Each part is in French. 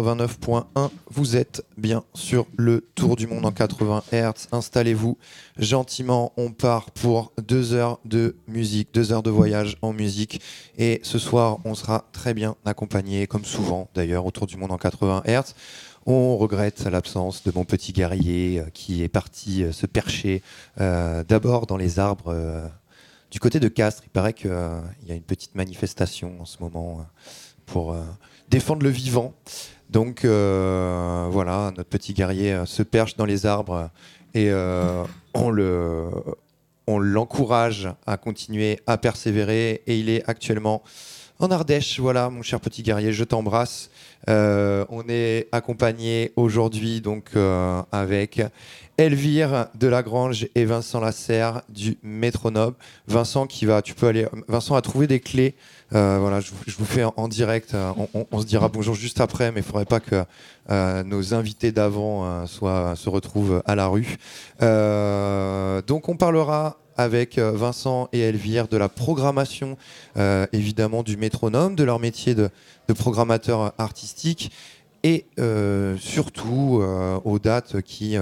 89.1, vous êtes bien sur le tour du monde en 80 Hz. Installez-vous gentiment, on part pour deux heures de musique, deux heures de voyage en musique. Et ce soir, on sera très bien accompagné, comme souvent d'ailleurs, autour du monde en 80 Hz. On regrette l'absence de mon petit guerrier euh, qui est parti euh, se percher euh, d'abord dans les arbres du côté de Castres. Il paraît qu'il y a une petite manifestation en ce moment pour défendre le vivant. Donc euh, voilà, notre petit guerrier euh, se perche dans les arbres et euh, on le on l'encourage à continuer à persévérer et il est actuellement en Ardèche. Voilà, mon cher petit guerrier, je t'embrasse. on est accompagné aujourd'hui donc avec Elvire de Lagrange et Vincent Lasserre du Métronome. Vincent qui va, tu peux aller. Vincent a trouvé des clés euh, voilà, je, vous fais en, direct. Euh, on, se dira bonjour juste après, mais il ne faudrait pas que euh, nos invités d'avant se retrouvent à la rue. donc on parlera avec Vincent et Elvire de la programmation, évidemment, du métronome, de leur métier de, de programmateur artistique et surtout aux dates qui,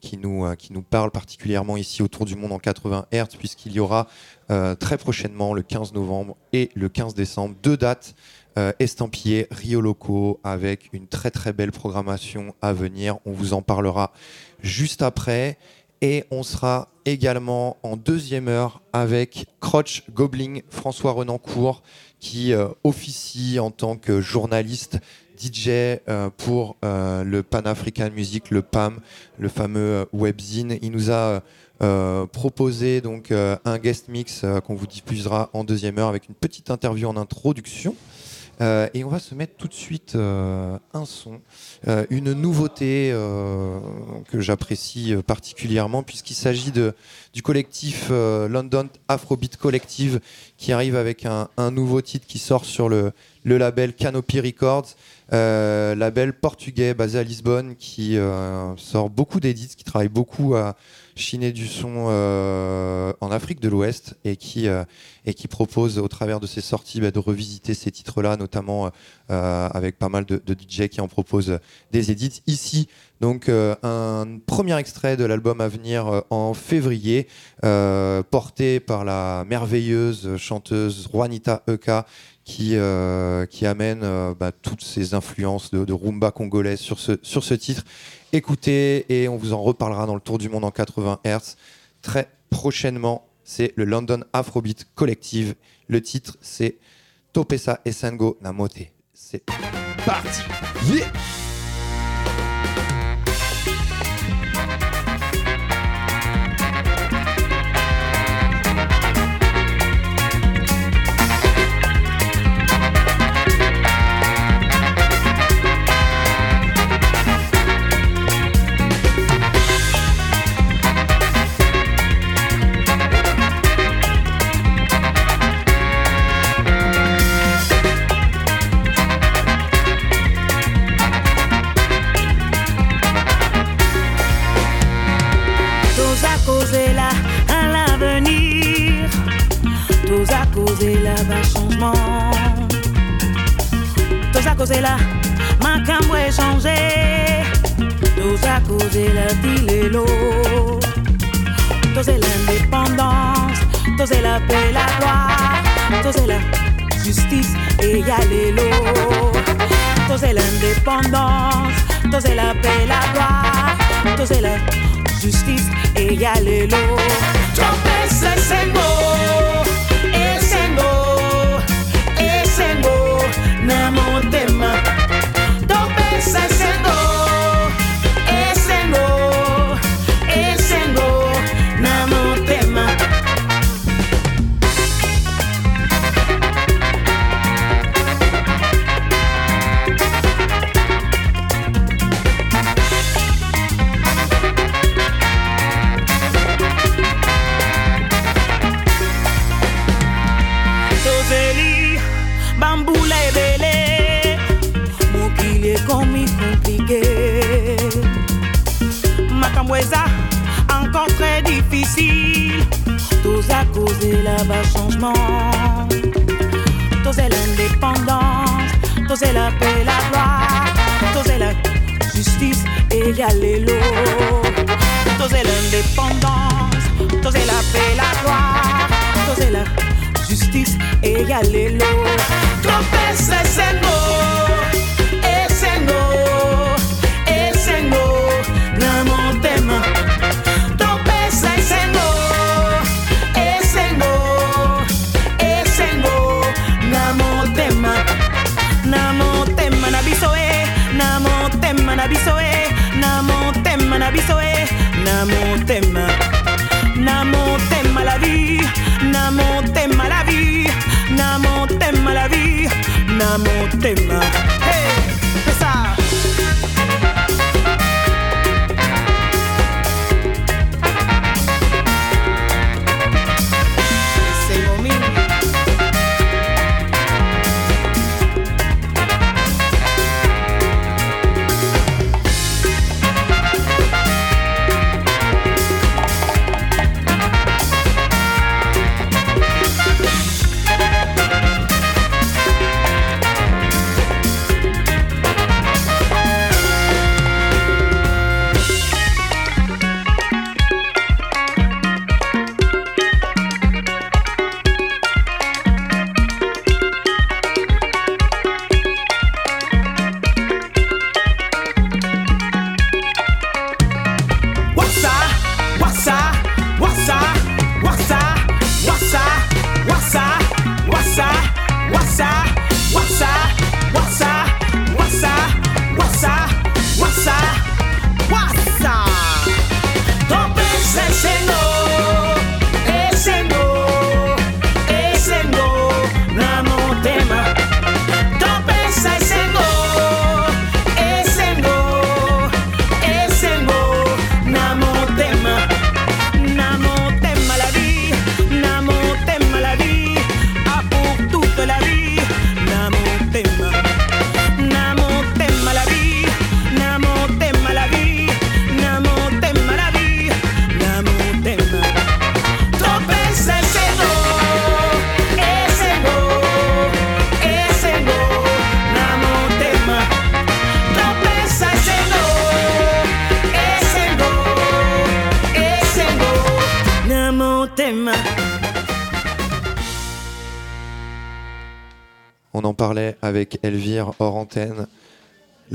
qui, nous, qui nous parlent particulièrement ici autour du monde en 80 Hz, puisqu'il y aura très prochainement, le 15 novembre et le 15 décembre. Deux dates euh, estampillées Rio Loco avec une très très belle programmation à venir. On vous en parlera juste après. Et on sera également en deuxième heure avec Crotch Goblin, François Renancourt, qui euh, officie en tant que journaliste DJ pour le Pan African Music, le PAM, le fameux webzine. Il nous a euh, proposer donc euh, un guest mix euh, qu'on vous diffusera en deuxième heure avec une petite interview en introduction. et on va se mettre tout de suite un son, une nouveauté que j'apprécie particulièrement puisqu'il s'agit du collectif London Afrobeat Collective qui arrive avec un, nouveau titre qui sort sur le, le label Canopy Records, label portugais basé à Lisbonne qui sort beaucoup d'édits, qui travaille beaucoup à Chiner du son euh, en Afrique de l'Ouest et qui euh, et qui propose au travers de ses sorties bah, de revisiter ces titres-là, notamment euh, avec pas mal de, de, DJ qui en proposent des édits. Ici, donc un premier extrait de l'album à venir en février, porté par la merveilleuse chanteuse Juanita Eka qui, qui amène bah, toutes ces influences de, rumba congolaise sur ce, sur ce titre. Écoutez, et on vous en reparlera dans le Tour du Monde en 80 Hz très prochainement. C'est le London Afrobeat Collective. Le titre, c'est Topesa Esango Namote. C'est parti! Tous a causé là, ma cambre est changé. Tous a causé la ville et l'eau. Tous l'indépendance, tous la paix, la gloire. Tous la justice et y a l'eau. Tous l'indépendance, tous la paix, la gloire. Tous la justice et y a l'eau. Trompez, Nemo de my c'est beau. là-bas changement. T'osais l'indépendance, t'osais la paix, la gloire, t'osais la justice égale l'eau. T'osais l'indépendance, t'osais la paix, la gloire, t'osais la justice égale l'eau. Tromper, c'est beau. na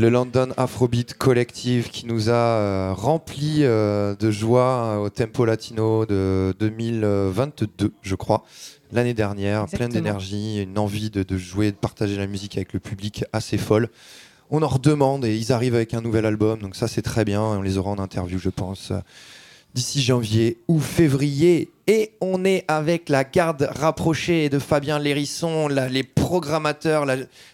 Le London Afrobeat Collective qui nous a euh, rempli euh, de joie au tempo latino de 2022, je crois, l'année dernière. Plein d'énergie, une envie de, de, jouer, de partager la musique avec le public assez folle. On en redemande et ils arrivent avec un nouvel album, donc ça c'est très bien. On les aura en interview, je pense d'ici janvier ou février. Et on est avec la garde rapprochée de Fabien Lérisson, les programmateurs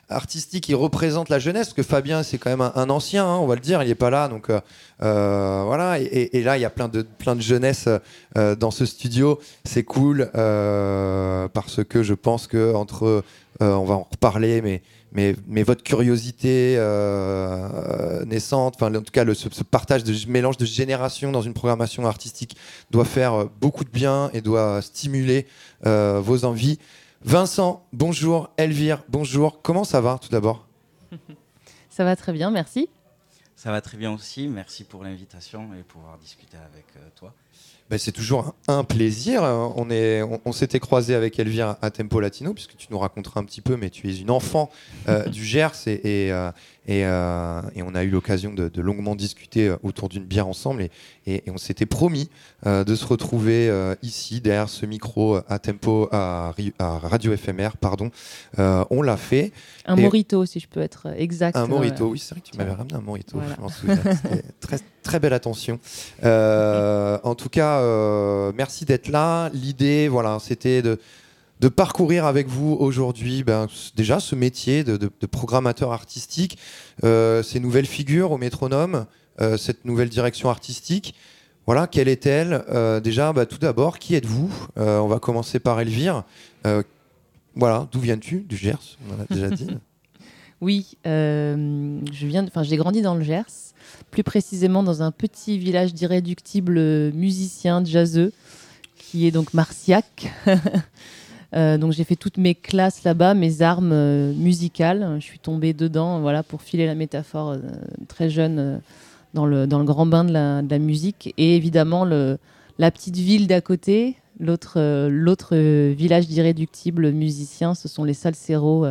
artistiques qui représentent la jeunesse, parce que Fabien c'est quand même un, ancien, hein, on va le dire, il n'est pas là, donc euh, euh, voilà. Et, là il y a plein de, jeunesse euh, dans ce studio, c'est cool, parce que je pense que entre, on va en reparler, mais mais, mais votre curiosité euh, naissante, enfin en tout cas le, ce, partage de mélange de générations dans une programmation artistique doit faire euh, beaucoup de bien et doit stimuler euh, vos envies. Vincent, bonjour. Elvire, bonjour. Comment ça va tout d'abord? Ça va très bien, merci. Ça va très bien aussi. Merci pour l'invitation et pouvoir discuter avec toi. Ben, c'est toujours un plaisir. On, est, on, s'était croisé avec Elvire à Tempo Latino, puisque tu nous raconteras un petit peu, mais tu es une enfant euh, du Gers et, euh, euh, et, on a eu l'occasion de, longuement discuter autour d'une bière ensemble et, et on s'était promis de se retrouver ici, derrière ce micro à Tempo, à, Radio FMR, pardon. on l'a fait. Un morito, si je peux être exact. Un morito, oui, c'est vrai que tu m'avais ramené un morito, je m'en souviens. très, très belle attention. en tout cas, euh, merci d'être là. L'idée, voilà, c'était de, de parcourir avec vous aujourd'hui ben, déjà ce métier de, programmateur artistique, euh, ces nouvelles figures au métronome, euh, cette nouvelle direction artistique. Voilà, quelle est-elle Déjà, bah, tout d'abord, qui êtes-vous On va commencer par Elvire. voilà, d'où viens-tu Du Gers, on l'a déjà dit. oui, je viens, enfin, j'ai grandi dans le Gers plus précisément dans un petit village d'irréductibles musiciens jazzeux, qui est donc Marciac. Euh, donc j'ai fait toutes mes classes là-bas, mes armes euh, musicales. Je suis tombée dedans, voilà, pour filer la métaphore euh, très jeune dans, le, dans le grand bain de la, musique. Et évidemment le, la petite ville d'à côté, l'autre village d'irréductibles musiciens, ce sont les Salseros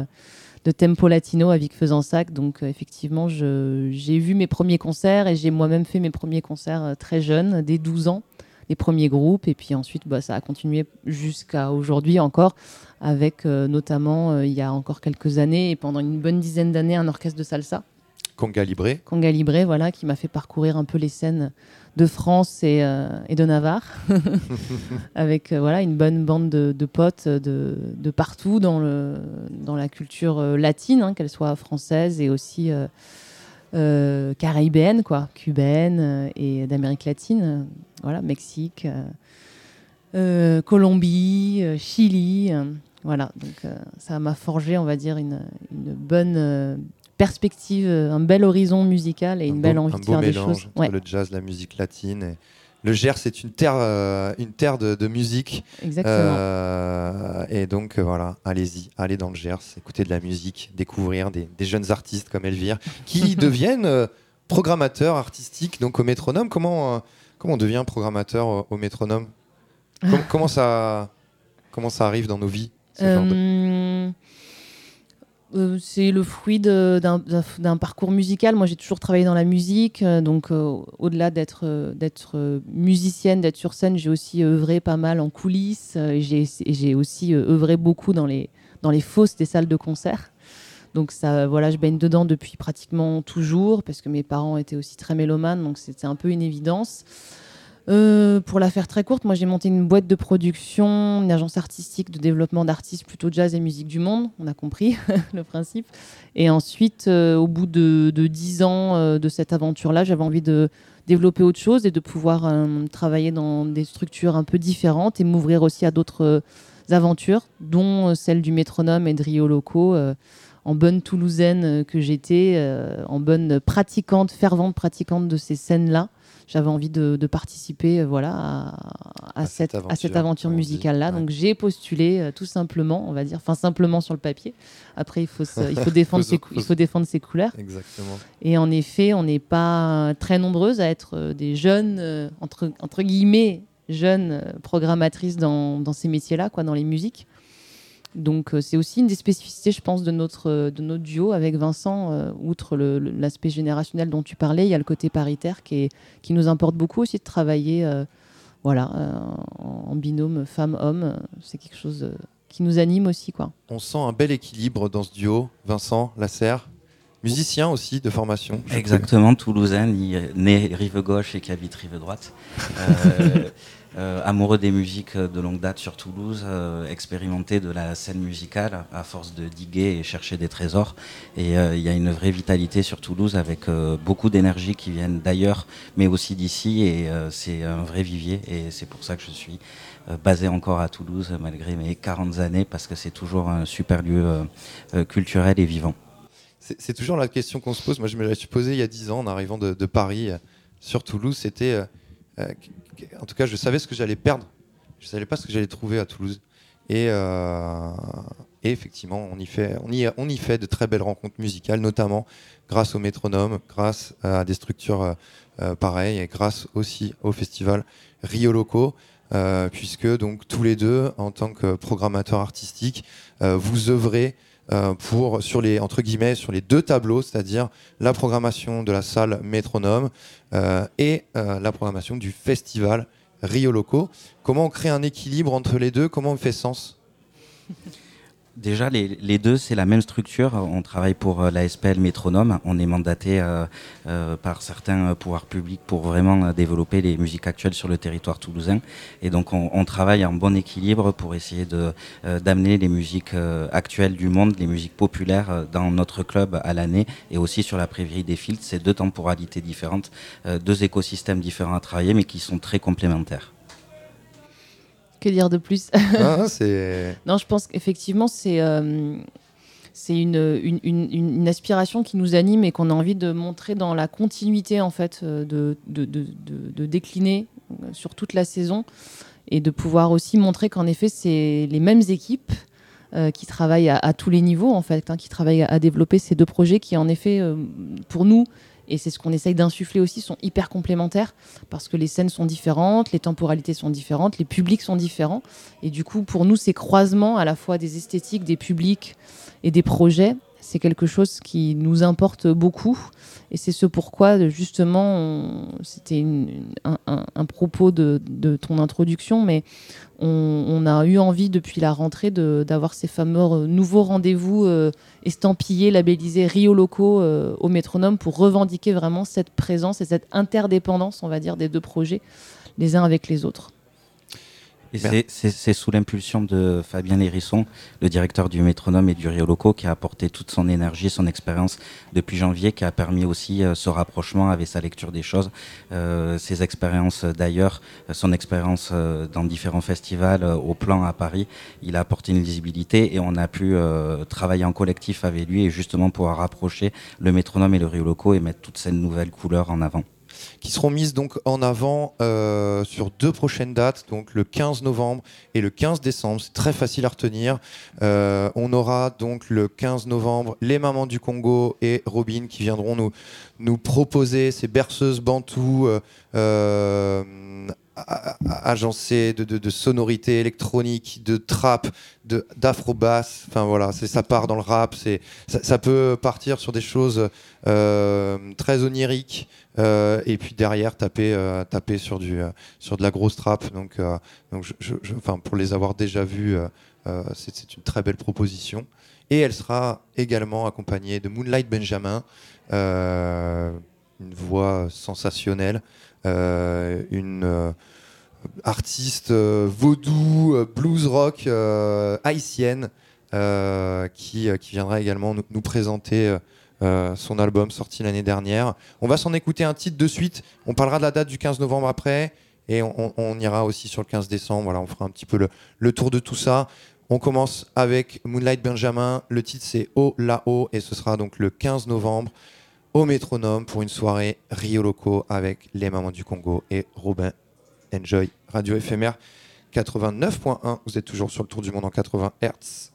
de Tempo Latino avec Faisansac. Donc effectivement, j'ai vu mes premiers concerts et j'ai moi-même fait mes premiers concerts très jeunes, dès 12 ans, les premiers groupes. Et puis ensuite, bah, ça a continué jusqu'à aujourd'hui encore, avec euh, notamment, il y a encore quelques années et pendant une bonne dizaine d'années, un orchestre de salsa. Conga Libré. Conga Libré, voilà, qui m'a fait parcourir un peu les scènes de France et, euh, de Navarre, avec euh, voilà une bonne bande de, potes de, de, partout dans, le, dans la culture euh, latine, hein, qu'elle soit française et aussi caribéenne, quoi, cubaine et d'Amérique latine, voilà, Mexique, Colombie, Chili. voilà, donc ça m'a forgé, on va dire, une, une bonne perspective, euh, un bel horizon musical et une belle envie de faire des choses. Entre Le jazz, la musique latine. Le Gers, c'est une terre, euh, une terre de, musique. Exactement. Euh, et donc voilà, allez-y, allez dans le Gers, écoutez de la musique, découvrir des, jeunes artistes comme Elvire qui deviennent programmateurs artistiques donc au métronome. Comment, comment on devient programmateur au, métronome? Comment, ça, comment ça arrive dans nos vies euh, c'est le fruit d'un parcours musical. Moi, j'ai toujours travaillé dans la musique, euh, donc euh, au-delà d'être musicienne, d'être sur scène, j'ai aussi œuvré pas mal en coulisses. j'ai aussi œuvré beaucoup dans les, dans les fosses des salles de concert. Donc ça, voilà, je baigne dedans depuis pratiquement toujours, parce que mes parents étaient aussi très mélomanes, donc c'était un peu une évidence. Euh, pour la faire très courte, moi j'ai monté une boîte de production, une agence artistique de développement d'artistes plutôt jazz et musique du monde, on a compris le principe. Et ensuite, euh, au bout de dix ans euh, de cette aventure-là, j'avais envie de développer autre chose et de pouvoir travailler dans des structures un peu différentes et m'ouvrir aussi à d'autres aventures, dont celle du métronome et de Rio Loco en bonne toulousaine que j'étais, en bonne pratiquante, fervente pratiquante de ces scènes-là j'avais envie de, participer euh, voilà, à, cette, aventure, à cette aventure musicale-là. Donc j'ai postulé euh, tout simplement, on va dire, enfin simplement sur le papier. Après, il faut, il faut, défendre, ses, il faut défendre ses couleurs. Exactement. Et en effet, on n'est pas très nombreuses à être euh, des jeunes, entre, entre guillemets, jeunes programmatrices dans, dans ces métiers-là, quoi, dans les musiques. Donc euh, c'est aussi une des spécificités, je pense, de notre, euh, de notre duo avec Vincent. Euh, outre l'aspect générationnel dont tu parlais, il y a le côté paritaire qui, nous importe beaucoup aussi de travailler voilà, en, binôme femme-homme. C'est quelque chose qui nous anime aussi. On sent un bel équilibre dans ce duo, Vincent Lasserre. Musicien aussi de formation. Exactement, toulousain, né rive gauche et qui habite rive droite. Euh, amoureux des musiques de longue date sur Toulouse, euh, expérimenté de la scène musicale à force de diguer et chercher des trésors. Et euh, il y a une vraie vitalité sur Toulouse avec beaucoup d'énergie qui viennent d'ailleurs, mais aussi d'ici. Et c'est un vrai vivier. Et c'est pour ça que je suis basé encore à Toulouse malgré mes 40 années parce que c'est toujours un super lieu culturel et vivant. C'est toujours la question qu'on se pose. Moi, je me la suis posée il y a 10 ans en arrivant de, Paris euh, sur Toulouse. C'était. euh, euh, en tout cas, je savais ce que j'allais perdre. Je savais pas ce que j'allais trouver à Toulouse. Et, effectivement, on y, fait, de très belles rencontres musicales, notamment grâce au métronome, grâce à des structures pareilles et grâce aussi au festival Rio Loco. puisque donc tous les deux, en tant que programmateurs artistiques, vous œuvrez euh, pour sur les entre guillemets sur les deux tableaux, c'est-à-dire la programmation de la salle Métronome euh, et euh, la programmation du festival Rio Loco. Comment on crée un équilibre entre les deux? Comment on fait sens? Déjà, les, deux, c'est la même structure. On travaille pour euh, la SPL Métronome. On est mandaté euh, euh, par certains pouvoirs publics pour vraiment développer les musiques actuelles sur le territoire toulousain. Et donc, on, travaille en bon équilibre pour essayer d'amener les musiques actuelles du monde, les musiques populaires dans notre club à l'année et aussi sur la Prévierie des Filtres. C'est deux temporalités différentes, deux écosystèmes différents à travailler, mais qui sont très complémentaires. Que dire de plus Ah, Non, je pense qu'effectivement, c'est euh, c'est une, une, une- une aspiration qui nous anime et qu'on a envie de montrer dans la continuité, en fait, euh, de, de, de- de- décliner euh, sur toute la saison et de pouvoir aussi montrer qu'en effet, c'est les mêmes équipes euh, qui travaillent à, à tous les niveaux, en fait, hein, qui travaillent à, à développer ces deux projets qui, en effet, euh, pour nous, et c'est ce qu'on essaye d'insuffler aussi, sont hyper complémentaires parce que les scènes sont différentes, les temporalités sont différentes, les publics sont différents. Et du coup, pour nous, ces croisements à la fois des esthétiques, des publics et des projets, c'est quelque chose qui nous importe beaucoup. Et c'est ce pourquoi, justement, c'était un, propos de ton introduction, mais on, a eu envie depuis la rentrée d'avoir ces fameux euh, nouveaux rendez-vous euh, estampillés, labellisés Rio Locaux euh, au métronome pour revendiquer vraiment cette présence et cette interdépendance, on va dire, des deux projets, les uns avec les autres. C'est- sous l'impulsion de Fabien Hérisson, le directeur du Métronome et du Rio Loco, qui a apporté toute son énergie, son expérience depuis janvier, qui a permis aussi euh, ce rapprochement avec sa lecture des choses, euh, ses expériences d'ailleurs, son expérience euh, dans différents festivals au plan à Paris. Il a apporté une lisibilité et on a pu euh, travailler en collectif avec lui et justement pouvoir rapprocher le Métronome et le Rio Loco et mettre toutes ces nouvelles couleurs en avant. Qui seront mises donc en avant euh, sur deux prochaines dates, donc le 15 novembre et le 15 décembre. C'est très facile à retenir. Euh, on aura donc le 15 novembre les Mamans du Congo et Robin qui viendront nous, nous proposer ces berceuses bantoues euh, a- a- agencées de, de, de sonorités électroniques, de trap, d'afro-bass. Enfin voilà, ça part dans le rap. Ça, ça peut partir sur des choses euh, très oniriques. Euh, et puis derrière taper euh, taper sur du sur de la grosse trappe donc donc je, je- je- pour les avoir déjà vus c'est une très belle proposition et elle sera également accompagnée de Moonlight Benjamin une voix sensationnelle une euh, artiste euh, vaudou euh, blues rock euh, haïtienne euh, qui, euh, qui viendra également nous, présenter euh, euh, son album sorti l'année dernière. On va s'en écouter un titre de suite. On parlera de la date du 15 novembre après. Et on ira aussi sur le 15 décembre. Voilà, on fera un petit peu le, le tour de tout ça. On commence avec Moonlight Benjamin. Le titre c'est Oh là-haut. Et ce sera donc le 15 novembre au métronome pour une soirée Rio Loco avec les mamans du Congo et Robin. Enjoy. Radio éphémère 89.1. Vous êtes toujours sur le tour du monde en 80 Hertz.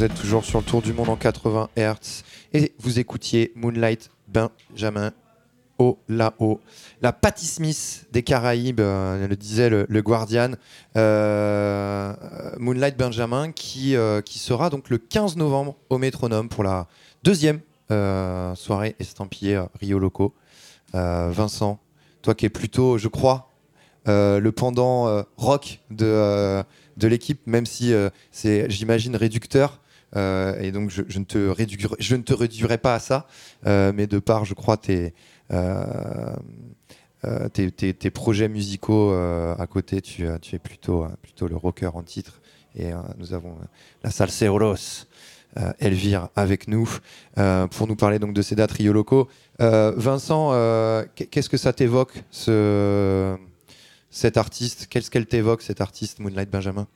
Vous êtes toujours sur le tour du monde en 80 Hz et vous écoutiez Moonlight Benjamin Oh là-haut. La Patty Smith des Caraïbes, euh, le disait le, Guardian. Euh, Moonlight Benjamin qui, euh, qui sera donc le 15 novembre au Métronome pour la deuxième soirée estampillée Rio Loco. Vincent, toi qui es plutôt, je crois, le pendant rock de, de l'équipe, même si c'est, j'imagine, réducteur. Et donc je, ne te réduirai, pas à ça, mais de part, je crois, tes, euh, euh, tes, projets musicaux euh, à côté, tu, es plutôt, plutôt le rocker en titre. Et nous avons la Salseros. Euh, Elvire avec nous pour nous parler donc de ces dates Rio locaux. Vincent, qu'est-ce que ça t'évoque ce, cet artiste? Qu'est-ce qu'elle t'évoque cet artiste Moonlight Benjamin?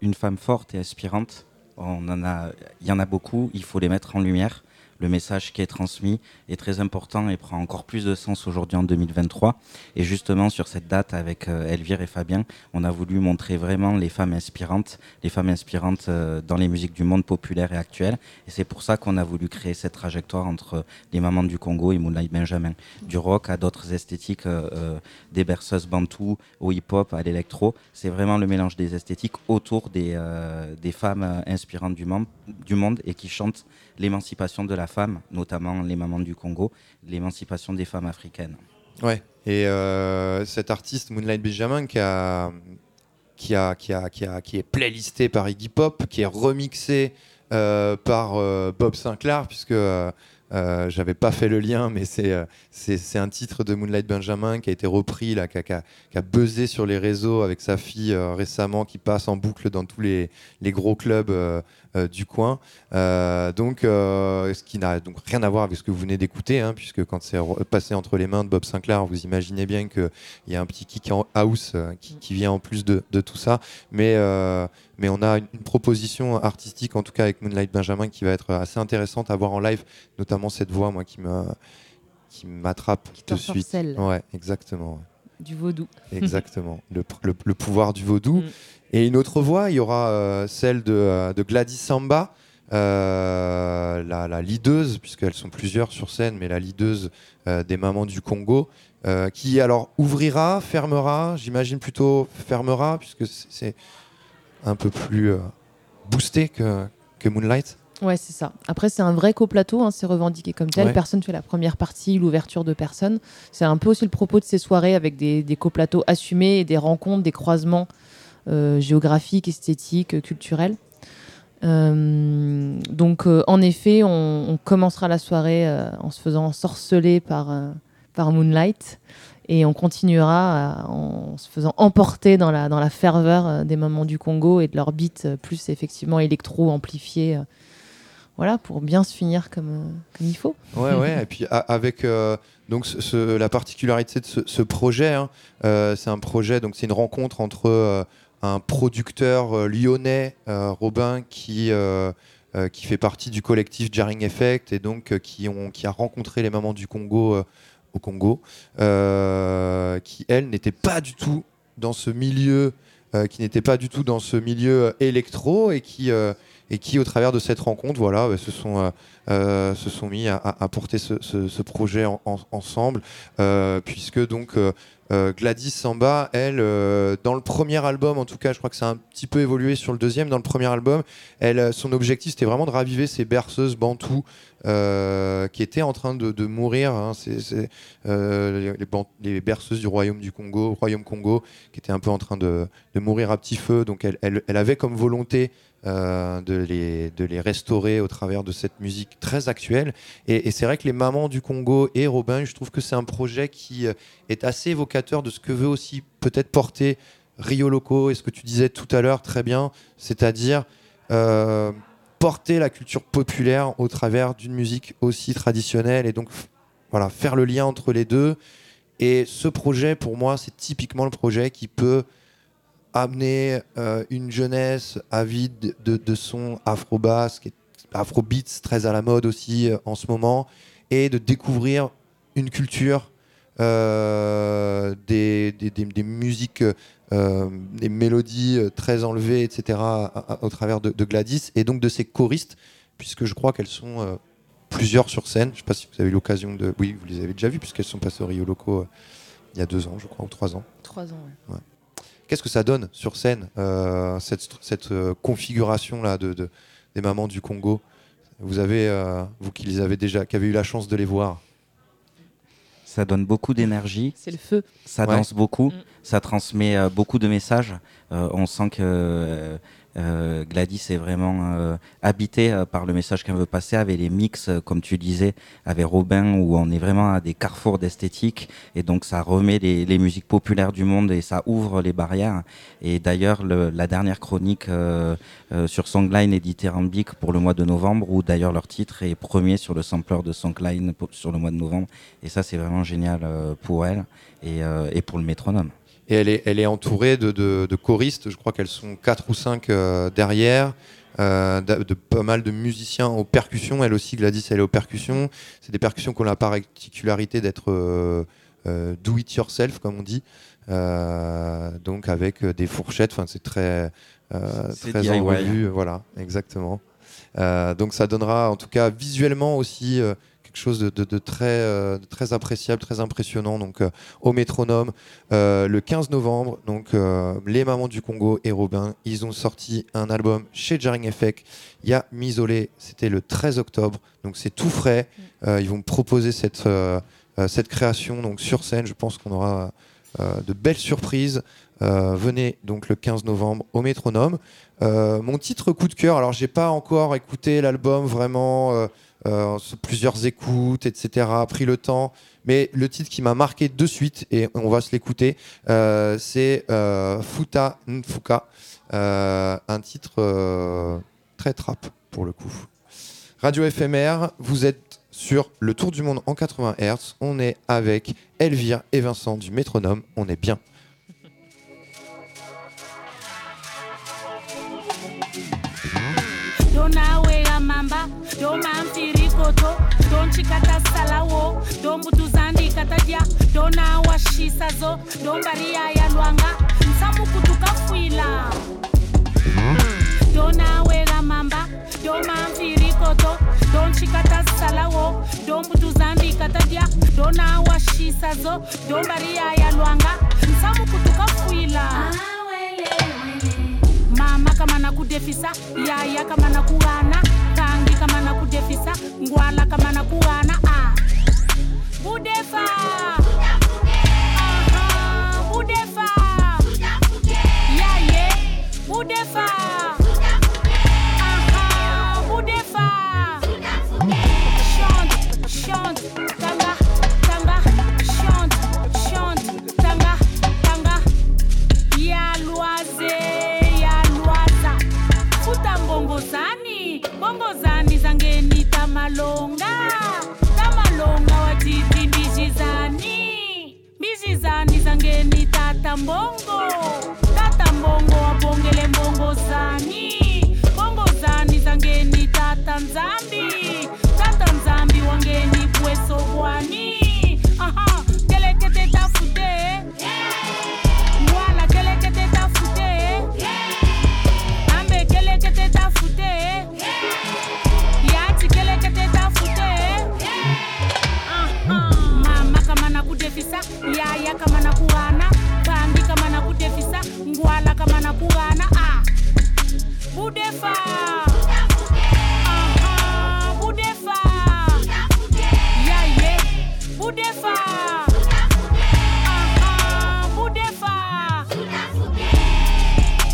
Une femme forte et aspirante. Il y en a beaucoup. Il faut les mettre en lumière le message qui est transmis est très important et prend encore plus de sens aujourd'hui en 2023. Et justement, sur cette date, avec euh, Elvire et Fabien, on a voulu montrer vraiment les femmes inspirantes, les femmes inspirantes euh, dans les musiques du monde populaire et actuel. Et c'est pour ça qu'on a voulu créer cette trajectoire entre les mamans du Congo et Moonlight Benjamin. Du rock à d'autres esthétiques, euh, des berceuses bantou, au hip-hop, à l'électro. C'est vraiment le mélange des esthétiques autour des femmes inspirantes du monde, du monde et qui chantent l'émancipation de la femme, notamment les mamans du Congo, l'émancipation des femmes africaines. Ouais, et euh, cet artiste Moonlight Benjamin qui a, qui, a, qui, a, qui, a, qui est playlisté par Iggy Pop, qui est remixé euh, par euh, Bob Sinclair, puisque euh, j'avais pas fait le lien, mais c'est c'est un titre de Moonlight Benjamin qui a été repris, là, qui, a, qui, a, buzzé sur les réseaux avec sa fille récemment, qui passe en boucle dans tous les, les gros clubs euh, du coin. Euh, donc, euh, ce qui n'a donc rien à voir avec ce que vous venez d'écouter, hein, puisque quand c'est passé entre les mains de Bob Sinclair, vous imaginez bien qu'il y a un petit kick en house qui, vient en plus de, tout ça. Mais, mais on a une, proposition artistique, en tout cas avec Moonlight Benjamin, qui va être assez intéressante à voir en live, notamment cette voix, moi, qui me qui m'attrape de suite. Ouais, exactement. Du vaudou. Exactement. le, le, pouvoir du vaudou. Mm. Et une autre voix, il y aura euh, celle de, euh, de, Gladys Samba, euh, la, la, leaduse, puisqu'elles sont plusieurs sur scène, mais la leaduse des mamans du Congo, qui alors ouvrira, fermera, j'imagine plutôt fermera, puisque c'est un peu plus boosté que, que Moonlight. Ouais, c'est ça. Après, c'est un vrai coplateau, hein, c'est revendiqué comme tel. Personne fait la première partie, l'ouverture de personne. C'est un peu aussi le propos de ces soirées avec des, des coplateaux assumés et des rencontres, des croisements euh, géographique, esthétique, culturelle. Euh, donc, euh, en effet, on, commencera la soirée en se faisant sorceler par, par Moonlight et on continuera en se faisant emporter dans la, dans la ferveur des moments du Congo et de leur beat plus effectivement électro amplifié. voilà, pour bien se finir comme, comme il faut. Ouais, ouais, et puis avec donc la particularité de ce, projet, hein, c'est un projet, donc c'est une rencontre entre un producteur euh, lyonnais, euh, Robin, qui, euh, qui fait partie du collectif Jarring Effect et donc qui, ont, qui a rencontré les mamans du Congo au Congo, qui, elle, n'était pas du tout dans ce milieu, qui n'était pas du tout dans ce milieu électro et qui, et qui, au travers de cette rencontre, voilà, se, sont, se sont mis à, porter ce, projet ensemble, puisque donc euh, Gladys Samba, elle, euh, dans le premier album, en tout cas, je crois que ça a un petit peu évolué sur le deuxième. Dans le premier album, elle, euh, son objectif, c'était vraiment de raviver ces berceuses bantoues qui étaient en train de, mourir. Hein. les, berceuses du royaume du Congo, royaume Congo, qui étaient un peu en train de, mourir à petit feu. Donc, elle, avait comme volonté de, les, de les restaurer au travers de cette musique très actuelle. Et, c'est vrai que les mamans du Congo et Robin, je trouve que c'est un projet qui est assez évocateur de ce que veut aussi peut-être porter Rio Loco et ce que tu disais tout à l'heure très bien, c'est-à-dire euh, porter la culture populaire au travers d'une musique aussi traditionnelle et donc voilà, faire le lien entre les deux. Et ce projet, pour moi, c'est typiquement le projet qui peut amener euh, une jeunesse avide de, de son afro-bass, afro-beats très à la mode aussi euh, en ce moment, et de découvrir une culture euh, des, des, des- des musiques, euh, des mélodies euh, très enlevées, etc., à- à- au travers de, de Gladys et donc de ses choristes, puisque je crois qu'elles sont euh, plusieurs sur scène. Je ne sais pas si vous avez eu l'occasion de. Oui, vous les avez déjà vues, puisqu'elles sont passées au Rio Loco il y a deux ans, je crois, ou trois ans. Trois ans, ouais. Qu'est-ce que ça donne sur scène, cette, cette configuration-là de, de- des mamans du Congo? Vous avez, euh, vous qui les avez déjà, qui avez eu la chance de les voir, Ça donne beaucoup d'énergie, C'est le feu. ça Ouais. danse beaucoup, Mm. ça transmet euh, beaucoup de messages. Euh, on sent que euh, Gladys est vraiment euh, habitée euh, par le message qu'elle veut passer avec les mix, euh, comme tu disais, avec Robin, où on est vraiment à des carrefours d'esthétique. Et donc, ça remet les, les musiques populaires du monde et ça ouvre les barrières. Et d'ailleurs, le- la dernière chronique euh, euh, sur Songline est dithyrambique pour le mois de novembre, où d'ailleurs leur titre est premier sur le sampler de Songline pour- sur le mois de novembre. Et ça, c'est vraiment génial pour elle et, et pour le métronome. Et elle est, elle est entourée de, de- de choristes. Je crois qu'elles sont quatre ou cinq euh, derrière. euh, de, de pas mal de musiciens aux percussions. Elle aussi, Gladys, elle est aux percussions. C'est des percussions qui ont la particularité d'être euh, do it yourself, comme on dit. Donc avec des fourchettes. Enfin, c'est très, très en revue. Voilà, exactement. Donc ça donnera, en tout cas visuellement aussi, quelque chose euh, de très appréciable, très impressionnant. Donc euh, au métronome, euh, le 15 novembre, donc les Mamans du Congo et Robin, ils ont sorti un album chez Jarring Effect. Il y a Misolé, c'était le 13 octobre, donc c'est tout frais. Ils vont proposer cette, création donc sur scène. Je pense qu'on aura de belles surprises. Venez donc le 15 novembre au métronome. Mon titre coup de cœur, alors j'ai pas encore écouté l'album vraiment, euh, plusieurs écoutes, etc. Pris le temps, mais le titre qui m'a marqué de suite et on va se l'écouter, euh, c'est euh, Futa Nfuka, un titre très trap pour le coup. Radio FMR, vous êtes sur le Tour du Monde en 80 Hz. On est avec Elvire et Vincent du Métronome. On est bien. shikata salawo dona tadya donawashisazo dombariya ya lwanga. Nsamukutukafuila donawela mamba. Domamvirikoto donchikata salawo dombutuzandika tadya donawashisazo dombariya ya. Lwanga. Nsamukutukafuila mama kama kudefisa, yaya kama nakuwana kama na kudefisa ngwala kama na kuana ah. budefa. Budefa. Yaye budefa zangeni tamalonga tamalonga watiti mbizizani. Mbizizani zangeni tata mbongo. Tata mbongo wabongele mbongozani. Mbongozani zangeni tata nzambi. Tata nzambi wangeni bweso bwani aha kelekete tafute na kudefisa Yaya kama na kuana Kangi kama na kudefisa Ngwala kama na kuana ah. Budefa Aha, Budefa Yaye Budefa Aha.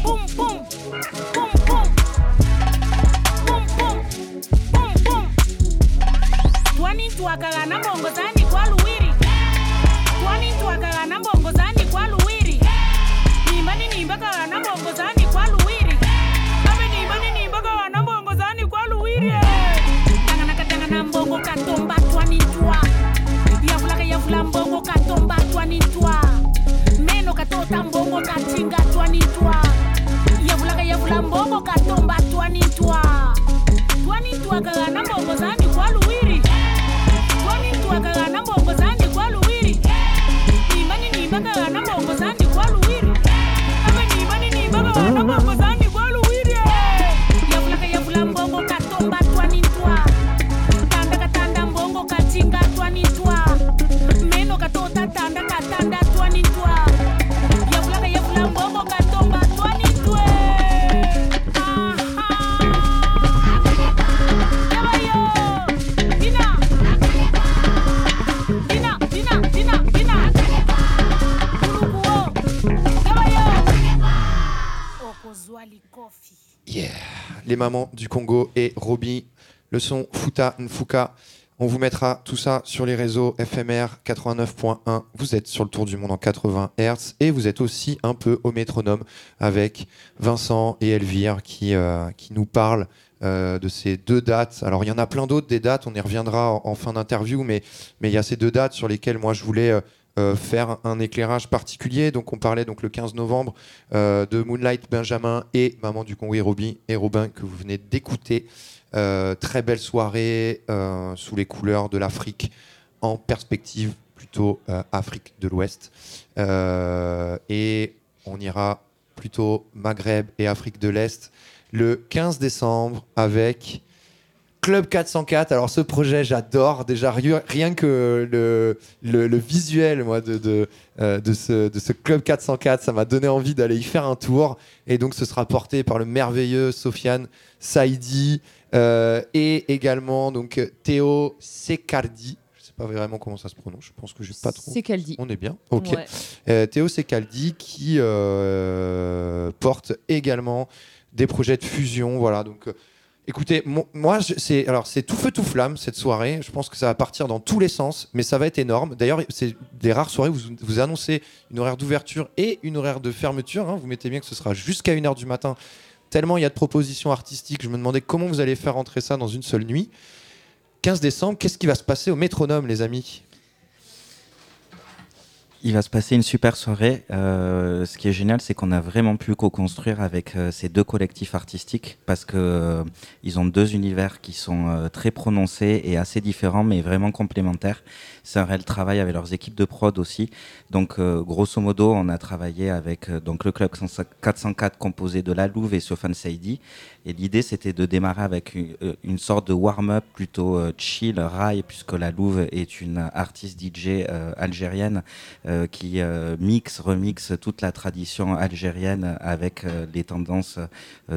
Boom, boom. Boom, boom. Boom, boom. Boom, boom. Twani twakaga na mbongo zani yevulata mbongo katinga twani twa yevula mbongo katomba twani twa twani twa les mamans du Congo et Roby, le son Futa Nfuka. On vous mettra tout ça sur les réseaux FMR 89.1. Vous êtes sur le tour du monde en 80 Hz et vous êtes aussi un peu au métronome avec Vincent et Elvire qui, euh, qui nous parlent euh, de ces deux dates. Alors il y en a plein d'autres des dates, on y reviendra en, en fin d'interview, mais mais il y a ces deux dates sur lesquelles moi je voulais euh, euh, faire un éclairage particulier. Donc on parlait donc le 15 novembre euh, de Moonlight Benjamin et Maman du Congo et Robin et Robin que vous venez d'écouter. Euh, très belle soirée sous les couleurs de l'Afrique en perspective plutôt Afrique de l'Ouest. Et on ira plutôt Maghreb et Afrique de l'Est le 15 décembre avec Club 404. Alors ce projet, j'adore déjà ri- rien que le, le, le visuel moi, de, de, euh, de, ce, de ce Club 404, ça m'a donné envie d'aller y faire un tour. Et donc ce sera porté par le merveilleux Sofiane Saïdi euh, et également donc Théo Secardi. Je sais pas vraiment comment ça se prononce. Je pense que j'ai pas trop. Dit. On est bien. Ok. Ouais. Euh, Théo Secaldi qui porte également des projets de fusion. Voilà, donc écoutez, mo- moi, c'est alors c'est tout feu tout flamme cette soirée. Je pense que ça va partir dans tous les sens, mais ça va être énorme. D'ailleurs, c'est des rares soirées où vous, vous annoncez une horaire d'ouverture et une horaire de fermeture. hein. Vous mettez bien que ce sera jusqu'à 1h du matin. Tellement il y a de propositions artistiques. Je me demandais comment vous allez faire entrer ça dans une seule nuit. 15 décembre, qu'est-ce qui va se passer au métronome, les amis? Il va se passer une super soirée. Euh, ce qui est génial, c'est qu'on a vraiment pu co-construire avec euh, ces deux collectifs artistiques parce que euh, ils ont deux univers qui sont euh, très prononcés et assez différents, mais vraiment complémentaires. C'est un réel travail avec leurs équipes de prod aussi. Donc, euh, grosso modo, on a travaillé avec euh, donc le club 404 composé de La Louve et Sofan Saidi. Et l'idée, c'était de démarrer avec une, euh, une sorte de warm-up plutôt chill, rail, puisque La Louve est une artiste DJ algérienne qui mixe, remixe toute la tradition algérienne avec les tendances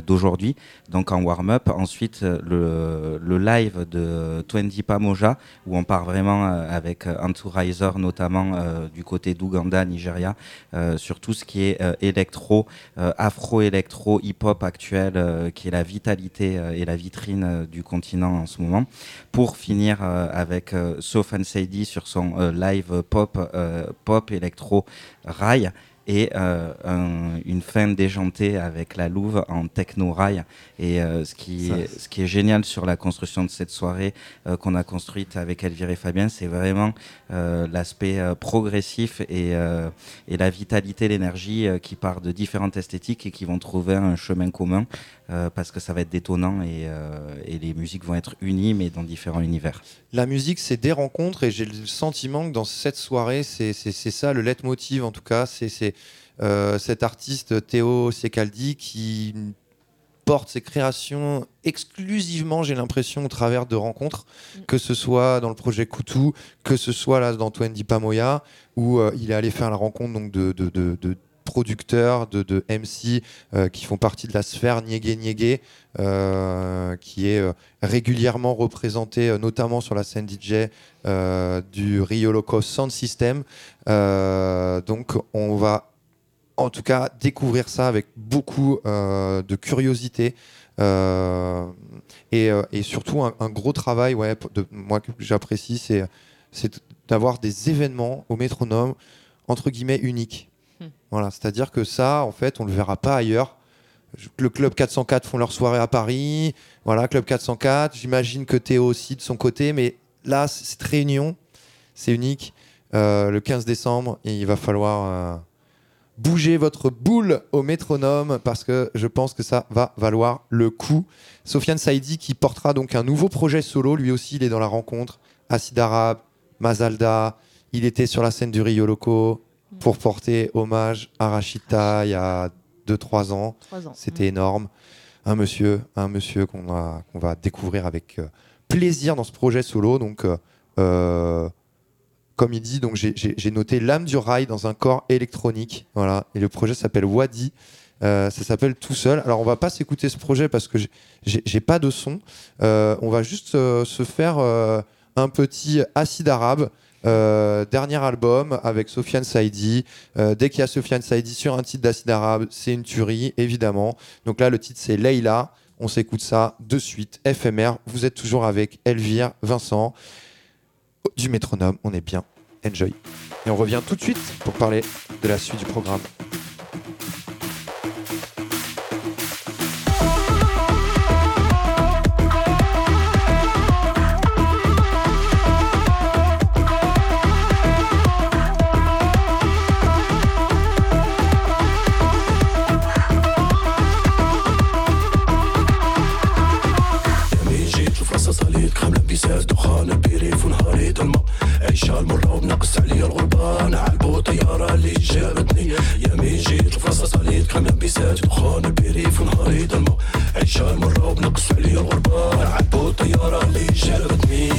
d'aujourd'hui. Donc en warm-up, ensuite le, le live de Twenty Pamoja, où on part vraiment euh, avec euh, Anturizer, notamment euh, du côté d'Ouganda, Nigeria, euh, sur tout ce qui est euh, électro, euh, afro-électro, hip-hop actuel, euh, qui est la vitalité euh, et la vitrine euh, du continent en ce moment. Pour finir euh, avec euh, Sofan Saidi sur son euh, live pop, euh, pop électro rail et euh, un- une fin déjantée avec la Louve en techno rail. Et euh, ce, qui Ça, est, ce qui est génial sur la construction de cette soirée euh, qu'on a construite avec Elvire et Fabien, c'est vraiment euh, l'aspect euh, progressif et, euh, et la vitalité, l'énergie euh, qui part de différentes esthétiques et qui vont trouver un chemin commun euh, parce que ça va être détonnant et, euh, et les musiques vont être unies mais dans différents univers. La musique, c'est des rencontres et j'ai le sentiment que dans cette soirée, c'est c'est- c'est ça le leitmotiv en tout cas. C'est c'est, euh, cet artiste Théo Secaldi qui porte ses créations exclusivement, j'ai l'impression, au travers de rencontres, que ce soit dans le projet Koutou, que ce soit là dans Twenty Pamoya, où euh, il est allé faire la rencontre donc, de, de- de- de producteurs, de, MC euh, qui font partie de la sphère Niégué Niégué, euh, qui est euh, régulièrement représenté, euh, notamment sur la scène DJ du Rio Loco Sound System. Donc on va en tout cas découvrir ça avec beaucoup de curiosité. Et, surtout un, gros travail de, moi que j'apprécie c'est d'avoir des événements au métronome entre guillemets uniques Voilà c'est à dire que ça en fait on le verra pas ailleurs. Le club 404 font leur soirée à Paris. Voilà club 404 j'imagine que Théo aussi de son côté mais là cette réunion c'est unique. Euh, le 15 décembre il va falloir euh, bouger votre boule au métronome parce que je pense que ça va valoir le coup. Sofiane Saïdi qui portera donc un nouveau projet solo, lui aussi il est dans la rencontre. Acide Arabe, Mazalda, il était sur la scène du Rio Loco pour porter hommage à Rachita il y a 2-3 ans. Trois ans. C'était énorme. Un monsieur, un monsieur qu'on va découvrir avec euh, plaisir dans ce projet solo. Donc, euh, euh, comme il dit, donc j'ai- noté l'âme du rail dans un corps électronique. Voilà. Et le projet s'appelle Wadi. Euh, ça s'appelle Tout seul. Alors, on va pas s'écouter ce projet parce que j'ai- pas de son. On va juste se faire un petit acide arabe. Euh, dernier album avec Sofiane Saïdi. Euh, dès qu'il y a Sofiane Saïdi sur un titre d'acide arabe, c'est une tuerie, évidemment. Donc là, le titre c'est Leila. On s'écoute ça de suite. FMR, vous êtes toujours avec Elvire, Vincent, du métronome. On est bien. Enjoy. Et on revient tout de suite pour parler de la suite du programme. عيشة المرة وبنقص عليا الغربان. عالبو طيارة اللي جابتني. يمي جيت الفرصة صليت. كرام لبسات دخان البيريف ونهاري ضلمة عيشة المرة وبنقص عليا الغربان. عالبو طيارة اللي جابتني.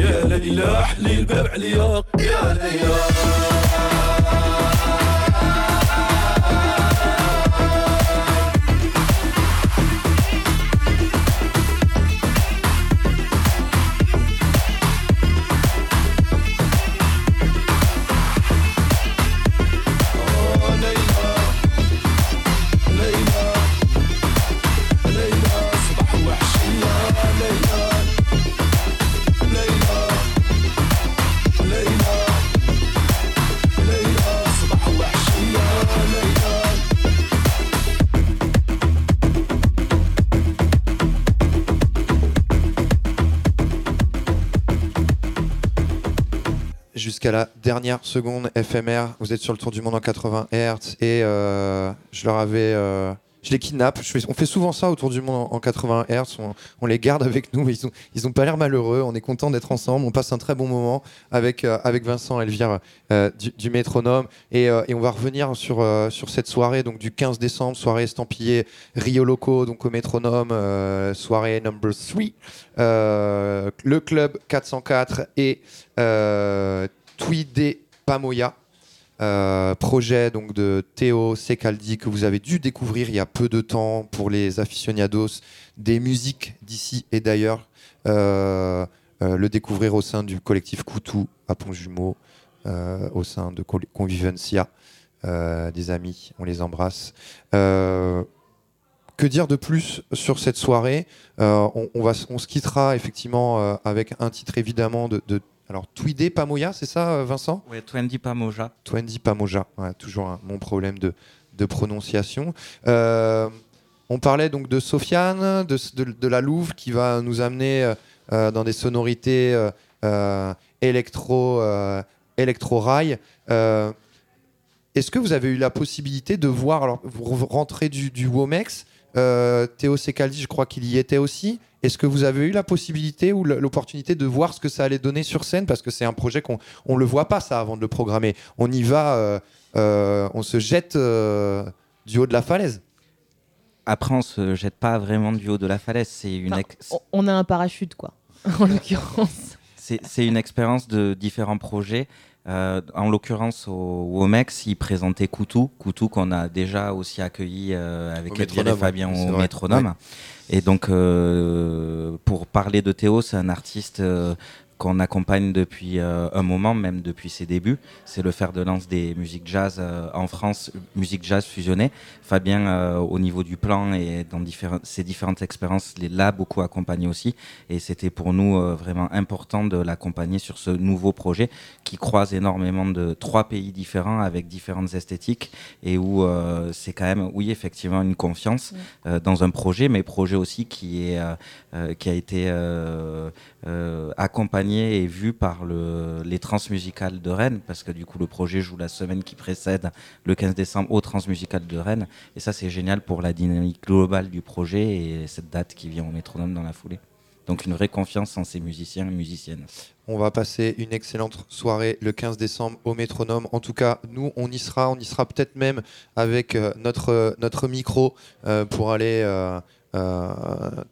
يا ليلى حلي الباب عليا يا ليلى. Dernière seconde FMR, vous êtes sur le tour du monde en 80 Hz et euh, je leur avais. euh, je les kidnappe. On fait souvent ça autour du monde en, en 80 Hz. On, les garde avec nous. Ils ont, ils ont pas l'air malheureux. On est content d'être ensemble. On passe un très bon moment avec, euh, avec Vincent Elvire du, métronome. Et, on va revenir sur, sur cette soirée donc du 15 décembre, soirée estampillée Rio Loco, donc au métronome, soirée number 3. Euh, le club 404 et Tweedé Pamoya. Euh, projet donc de Théo Secaldi que vous avez dû découvrir il y a peu de temps pour les aficionados des musiques d'ici et d'ailleurs. Euh, euh, le découvrir au sein du collectif Koutou à Pont-Jumeau, au sein de Convivencia, des amis, on les embrasse. Que dire de plus sur cette soirée? On, va, on se quittera effectivement avec un titre évidemment de, de alors Tweedé Pamoya, c'est ça, euh, Vincent? Ouais, Twenty Pamoja. Twenty Pamoja, ouais, toujours mon problème de, de prononciation. Euh, on parlait donc de Sofiane, de, de- de la Louve, qui va nous amener euh, dans des sonorités euh, électro, électro-rail. Est-ce que vous avez eu la possibilité de voir, alors vous re- rentrez du, du Womex, euh, Théo Secaldi, je crois qu'il y était aussi. Est-ce que vous avez eu la possibilité ou l'opportunité de voir ce que ça allait donner sur scène? Parce que c'est un projet qu'on on le voit pas ça avant de le programmer. On y va, euh, euh, on se jette euh, du haut de la falaise. Après, on se jette pas vraiment du haut de la falaise. C'est une. Enfin, ex- on- on a un parachute, quoi. en l'occurrence. C'est une expérience de différents projets. Euh, en l'occurrence, au Womex, ils présentaient Koutou, Koutou qu'on a déjà aussi accueilli euh, avec Au et Fabien au vrai. métronome. Et donc, euh, pour parler de Théo, c'est un artiste euh, qu'on accompagne depuis euh, un moment, même depuis ses débuts. C'est le fer de lance des musiques jazz euh, en France, musique jazz fusionnée. Fabien, euh, au niveau du plan et dans différents- ses différentes expériences, l'a beaucoup accompagné aussi. Et c'était pour nous vraiment important de l'accompagner sur ce nouveau projet qui croise énormément de trois pays différents avec différentes esthétiques et où c'est quand même, oui, effectivement, une confiance dans un projet, mais projet aussi qui, est, qui a été euh, accompagné et vu par le, les transmusicales de Rennes, parce que du coup, le projet joue la semaine qui précède le 15 décembre aux transmusicales de Rennes. Et ça, c'est génial pour la dynamique globale du projet et cette date qui vient au métronome dans la foulée. Donc, une vraie confiance en ces musiciens et musiciennes. On va passer une excellente soirée le 15 décembre au métronome. En tout cas, nous, on y sera. On y sera peut-être même avec euh, notre, euh, notre micro euh, pour aller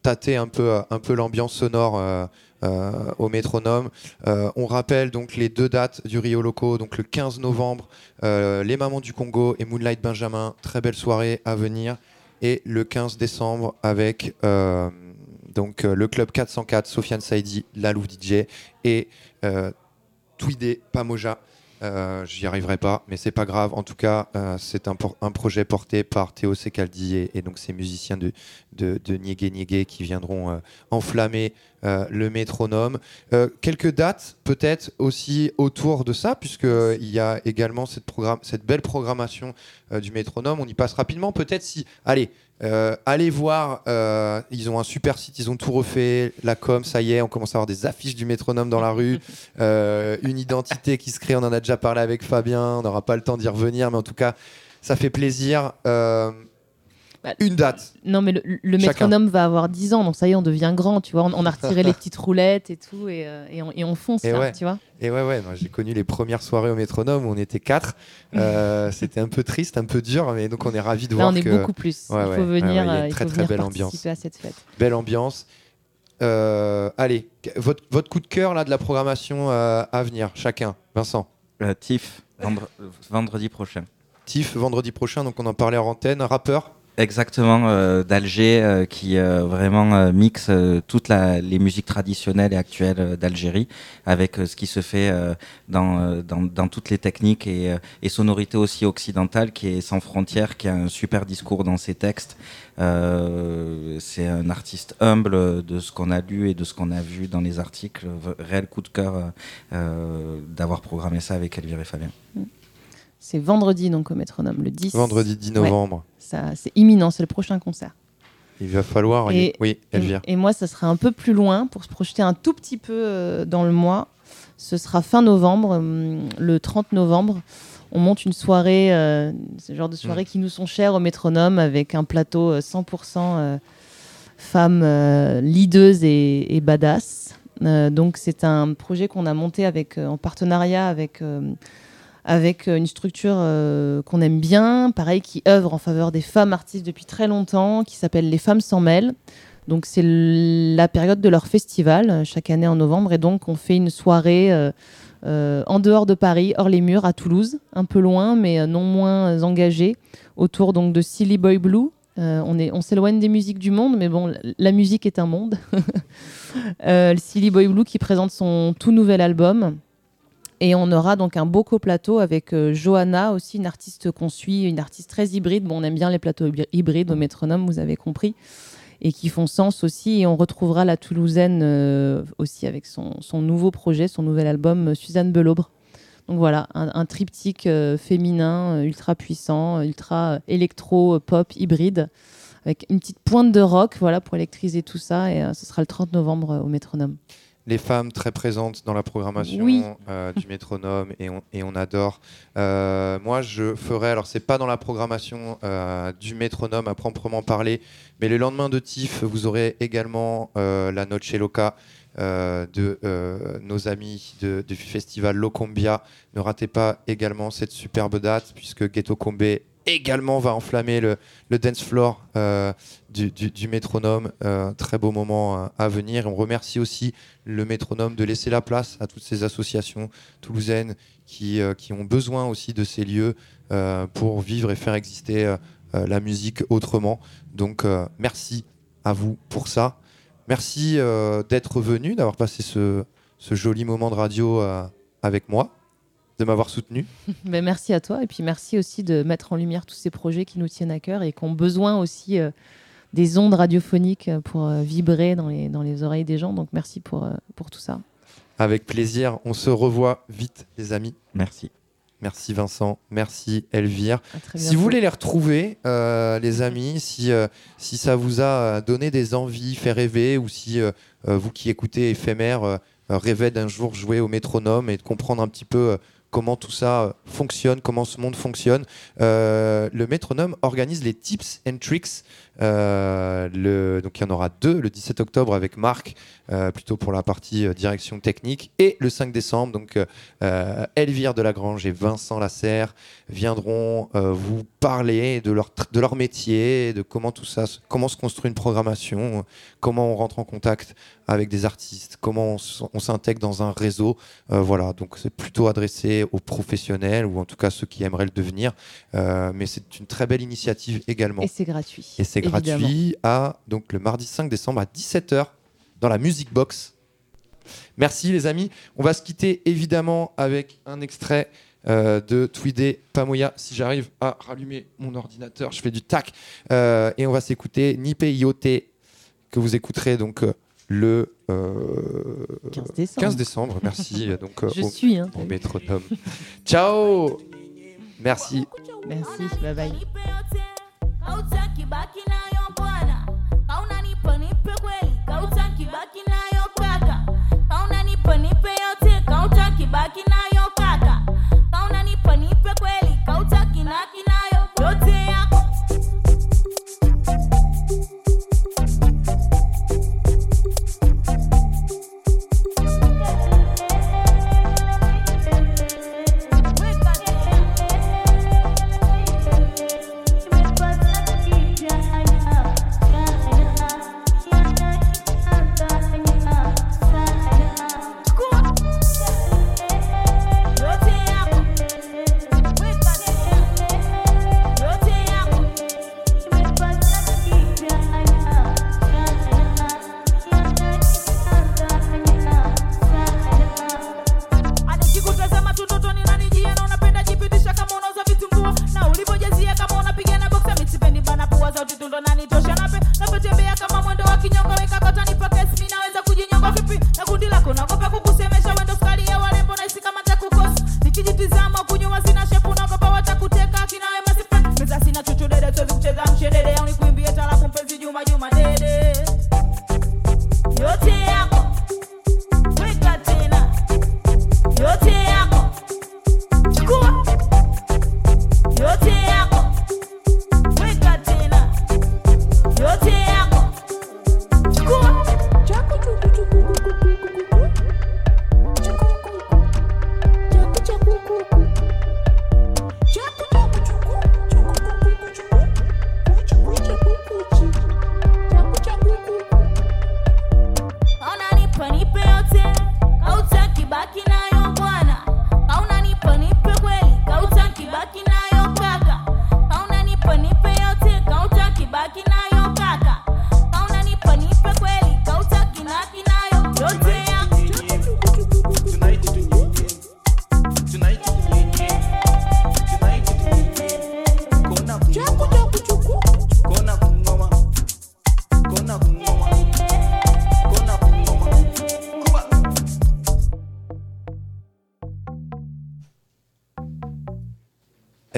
tâter un peu, un peu l'ambiance sonore euh, au métronome. Euh, on rappelle donc les deux dates du Rio Loco. Donc le 15 novembre, euh, les Mamans du Congo et Moonlight Benjamin. Très belle soirée à venir. Et le 15 décembre avec donc le club 404, Sofiane Saidi, La Louve DJ et Tweedé Pamoja. J'y arriverai pas, mais c'est pas grave. En tout cas, c'est un, projet porté par Théo Secaldi et, et donc ces musiciens de, de, de Niégué Niégué qui viendront euh, enflammer euh, le métronome. Euh, quelques dates peut-être aussi autour de ça, puisque euh, il y a également cette, programme, cette belle programmation du métronome. On y passe rapidement. Peut-être si, allez, euh, allez voir, euh, ils ont un super site, ils ont tout refait, la com, ça y est, on commence à avoir des affiches du métronome dans la rue, euh, une identité qui se crée, on en a déjà parlé avec Fabien, on n'aura pas le temps d'y revenir, mais en tout cas, ça fait plaisir. Bah, une date, Non, mais le, métronome va avoir 10 ans, donc ça y est, on devient grand, tu vois. On, on a retiré les petites roulettes et tout, et, euh, et on, et on fonce, Et là, ouais. tu vois. et ouais, ouais, moi, j'ai connu les premières soirées au métronome où on était quatre, Euh, c'était un peu triste, un peu dur, mais donc on est ravis de Là, voir on est que beaucoup plus. Ouais, il faut ouais, venir, ouais, il y a une euh, très, très belle participer ambiance. à cette fête. belle ambiance. Euh, allez, votre, votre coup de cœur là de la programmation euh, à venir, chacun. Vincent. Euh, Tiff, vendre- vendredi prochain. Tiff, vendredi prochain, donc on en parlait en antenne. Rappeur Exactement, euh, d'Alger, euh, qui euh, vraiment mixe toutes les musiques traditionnelles et actuelles d'Algérie avec ce qui se fait dans, toutes les techniques et, et sonorités aussi occidentales, qui est sans frontières, qui a un super discours dans ses textes. C'est un artiste humble de ce qu'on a lu et de ce qu'on a vu dans les articles. Réel coup de cœur d'avoir programmé ça avec Elvire et Fabien. C'est vendredi, donc, au métronome, le 10. Vendredi 10 novembre. Ça, c'est imminent, c'est le prochain concert. Il va falloir. Et- oui, Elvire. Et, et moi, ça sera un peu plus loin pour se projeter un tout petit peu euh, dans le mois. Ce sera fin novembre, hum, le 30 novembre. On monte une soirée, euh, ce genre de soirée qui nous sont chères au métronome, avec un plateau euh, 100% euh, femmes leaders et, et badass. Donc, c'est un projet qu'on a monté avec, en partenariat avec, avec euh, une structure euh, qu'on aime bien, pareil, qui œuvre en faveur des femmes artistes depuis très longtemps, qui s'appelle Les Femmes s'en mêlent. Donc c'est la période de leur festival, euh, chaque année en novembre, et donc on fait une soirée en dehors de Paris, hors les murs, à Toulouse, un peu loin, mais non moins euh, engagé, autour donc de Silly Boy Blue. On s'éloigne des musiques du monde, mais bon, la musique est un monde. Silly Boy Blue qui présente son tout nouvel album. Et on aura donc un beau coplateau avec euh, Johanna, aussi une artiste qu'on suit, une artiste très hybride. Bon, on aime bien les plateaux hyb- hybrides au métronome, vous avez compris, et qui font sens aussi. Et on retrouvera la Toulousaine euh, aussi avec son, son nouveau projet, son nouvel album, euh, Suzanne Belaubre. Donc voilà, un, un triptyque euh, féminin, ultra puissant, ultra euh, électro, euh, pop, hybride, avec une petite pointe de rock, voilà, pour électriser tout ça. Et ce sera le 30 novembre au métronome. Les femmes très présentes dans la programmation Oui. euh, du métronome et on, et on adore. Euh, moi, je ferai, alors c'est pas dans la programmation euh, du métronome à proprement parler, mais le lendemain de TIFF, vous aurez également la Noche Loca de nos amis de- du festival Locombia. Ne ratez pas également cette superbe date puisque Ghetto Combe également va enflammer le, dance floor euh, du, métronome. Euh, très beau moment euh, à venir. On remercie aussi le métronome de laisser la place à toutes ces associations toulousaines qui, ont besoin aussi de ces lieux pour vivre et faire exister la musique autrement. Donc merci à vous pour ça. Merci d'être venu, d'avoir passé ce, joli moment de radio avec moi, de m'avoir soutenu. Ben, merci à toi et puis merci aussi de mettre en lumière tous ces projets qui nous tiennent à cœur et qui ont besoin aussi euh, des ondes radiophoniques pour euh, vibrer dans les, dans les oreilles des gens. Donc merci pour, euh, pour tout ça. Avec plaisir, on se revoit vite les amis. Merci. Merci Vincent, merci Elvire. Si vous voulez les retrouver, euh, les amis, si, euh, si ça vous a donné des envies, fait rêver, ou si euh, vous qui écoutez éphémère rêvez d'un jour jouer au métronome et de comprendre un petit peu euh, comment tout ça euh, fonctionne, comment ce monde fonctionne, euh, le métronome organise les tips and tricks. Euh, le, donc il y en aura deux, le 17 octobre avec Marc, euh, plutôt pour la partie euh, direction technique, et le 5 décembre, donc Elvire Delagrange et Vincent Lasserre viendront vous parler de leur, de leur métier, de comment tout ça, se- comment se construit une programmation, comment on rentre en contact avec des artistes, comment on s'intègre dans un réseau. Voilà, donc c'est plutôt adressé aux professionnels ou en tout cas ceux qui aimeraient le devenir. Mais c'est une très belle initiative également. Et c'est gratuit. Et c'est évidemment. gratuit à donc le mardi 5 décembre à 17h dans la Music Box. Merci les amis. On va se quitter évidemment avec un extrait euh, de Tweedé Pamoya. Si j'arrive à rallumer mon ordinateur, je fais du tac. Euh, et on va s'écouter Nipe Iote que vous écouterez donc euh, le euh, 15 décembre. 15 décembre. Merci. donc Je au, suis. Hein, au métronome. Ciao. Merci. Merci. Bye bye. Kautaki baki nayo bwana, kaunanipa nipe kweli, kaunanipa nipe yote, kautaki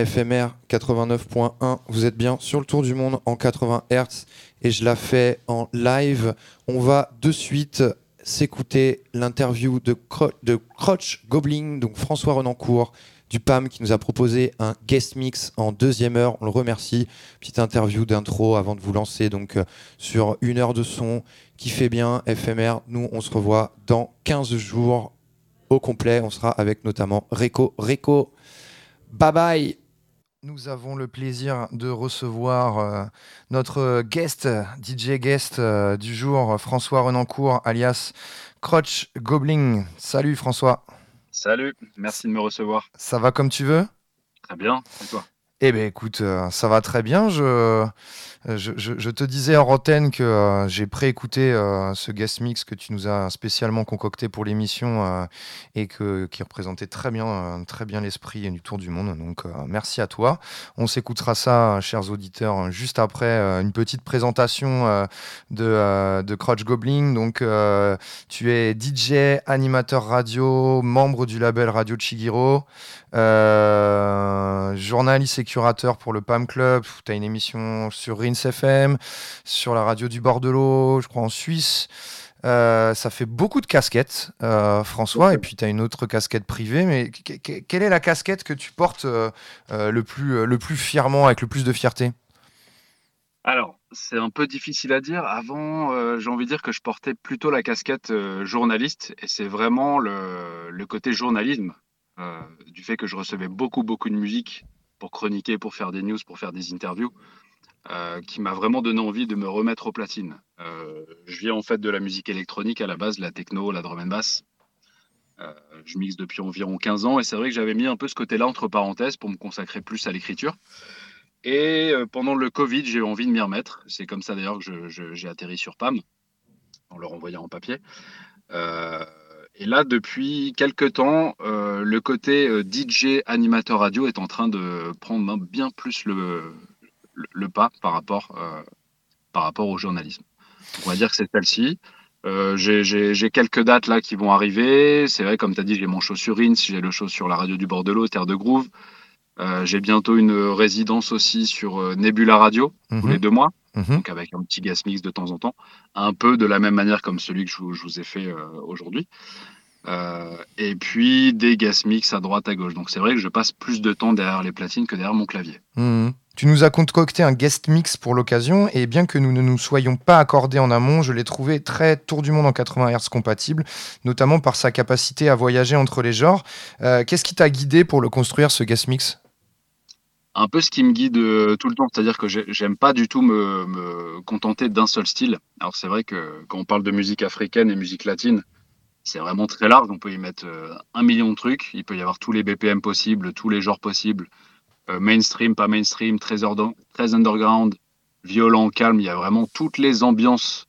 FMR 89.1, vous êtes bien sur le tour du monde en 80 Hz et je la fais en live. On va de suite s'écouter l'interview de, Cro- Crotch Goblin, donc François Renancourt du PAM qui nous a proposé un guest mix en deuxième heure. On le remercie. Petite interview d'intro avant de vous lancer donc euh, sur une heure de son qui fait bien FMR. Nous, on se revoit dans 15 jours au complet. On sera avec notamment Reco. Reco, bye bye Nous avons le plaisir de recevoir euh, notre guest, DJ guest euh, du jour, François Renancourt, alias Crotch Goblin. Salut François. Salut, merci de me recevoir. Ça va comme tu veux? Très bien, et toi? Eh bien écoute, euh, ça va très bien. Je, je, je- te disais en antenne que euh, j'ai préécouté euh, ce guest mix que tu nous as spécialement concocté pour l'émission euh, et qui représentait très bien, euh, très bien l'esprit du Tour du Monde. Donc euh, merci à toi. On s'écoutera ça, euh, chers auditeurs, juste après euh, une petite présentation euh, de, euh, de Goblin. Donc euh, tu es DJ, animateur radio, membre du label Radio Chigiro. Euh, journaliste et curateur pour le PAM Club. Tu as une émission sur Rins FM, sur la radio du bord de l'eau, je crois en Suisse. Euh, ça fait beaucoup de casquettes, euh, François, et puis tu as une autre casquette privée. Mais que- que- quelle est la casquette que tu portes le, plus, le plus fièrement, avec le plus de fierté? Alors, c'est un peu difficile à dire. Avant, euh, j'ai envie de dire que je portais plutôt la casquette euh, journaliste, et c'est vraiment le, le côté journalisme, euh, du fait que je recevais beaucoup, beaucoup de musique pour chroniquer, pour faire des news, pour faire des interviews, euh, qui m'a vraiment donné envie de me remettre aux platines. Euh, je viens en fait de la musique électronique à la base, la techno, la drum and bass. Je mixe depuis environ 15 ans, et c'est vrai que j'avais mis un peu ce côté-là entre parenthèses pour me consacrer plus à l'écriture. Et pendant le Covid, j'ai eu envie de m'y remettre. C'est comme ça d'ailleurs que j'ai atterri sur PAM, en le renvoyant en papier. Et là, depuis quelques temps, euh, le côté euh, DJ animateur radio est en train de prendre bien plus le, le, le pas par rapport, euh, par rapport au journalisme. Donc, on va dire que c'est celle-ci. Euh, j'ai- quelques dates là qui vont arriver. C'est vrai, comme tu as dit, j'ai mon show sur Rins, j'ai le show sur la radio du bord de l'eau, Terre de Groove. J'ai bientôt une résidence aussi sur Nebula Radio, tous Mhm, les deux mois, mhm. donc avec un petit gas mix de temps en temps, un peu de la même manière comme celui que je, vous- je vous ai fait euh, aujourd'hui. Euh, et puis des gas mix à droite, à gauche. Donc c'est vrai que je passe plus de temps derrière les platines que derrière mon clavier. Mhm. Tu nous as concocté un guest mix pour l'occasion et bien que nous ne nous soyons pas accordés en amont, je l'ai trouvé très tour du monde en 80 Hz compatible, notamment par sa capacité à voyager entre les genres. Euh, Qu'est-ce qui t'a guidé pour le construire, ce guest mix? Un peu ce qui me guide euh, tout le temps, c'est-à-dire que j'ai- j'aime pas du tout me, contenter d'un seul style. Alors c'est vrai que quand on parle de musique africaine et musique latine, c'est vraiment très large. On peut y mettre euh, un million de trucs. Il peut y avoir tous les BPM possibles, tous les genres possibles, Euh, mainstream, pas mainstream, très, underground, violent, calme. Il y a vraiment toutes les ambiances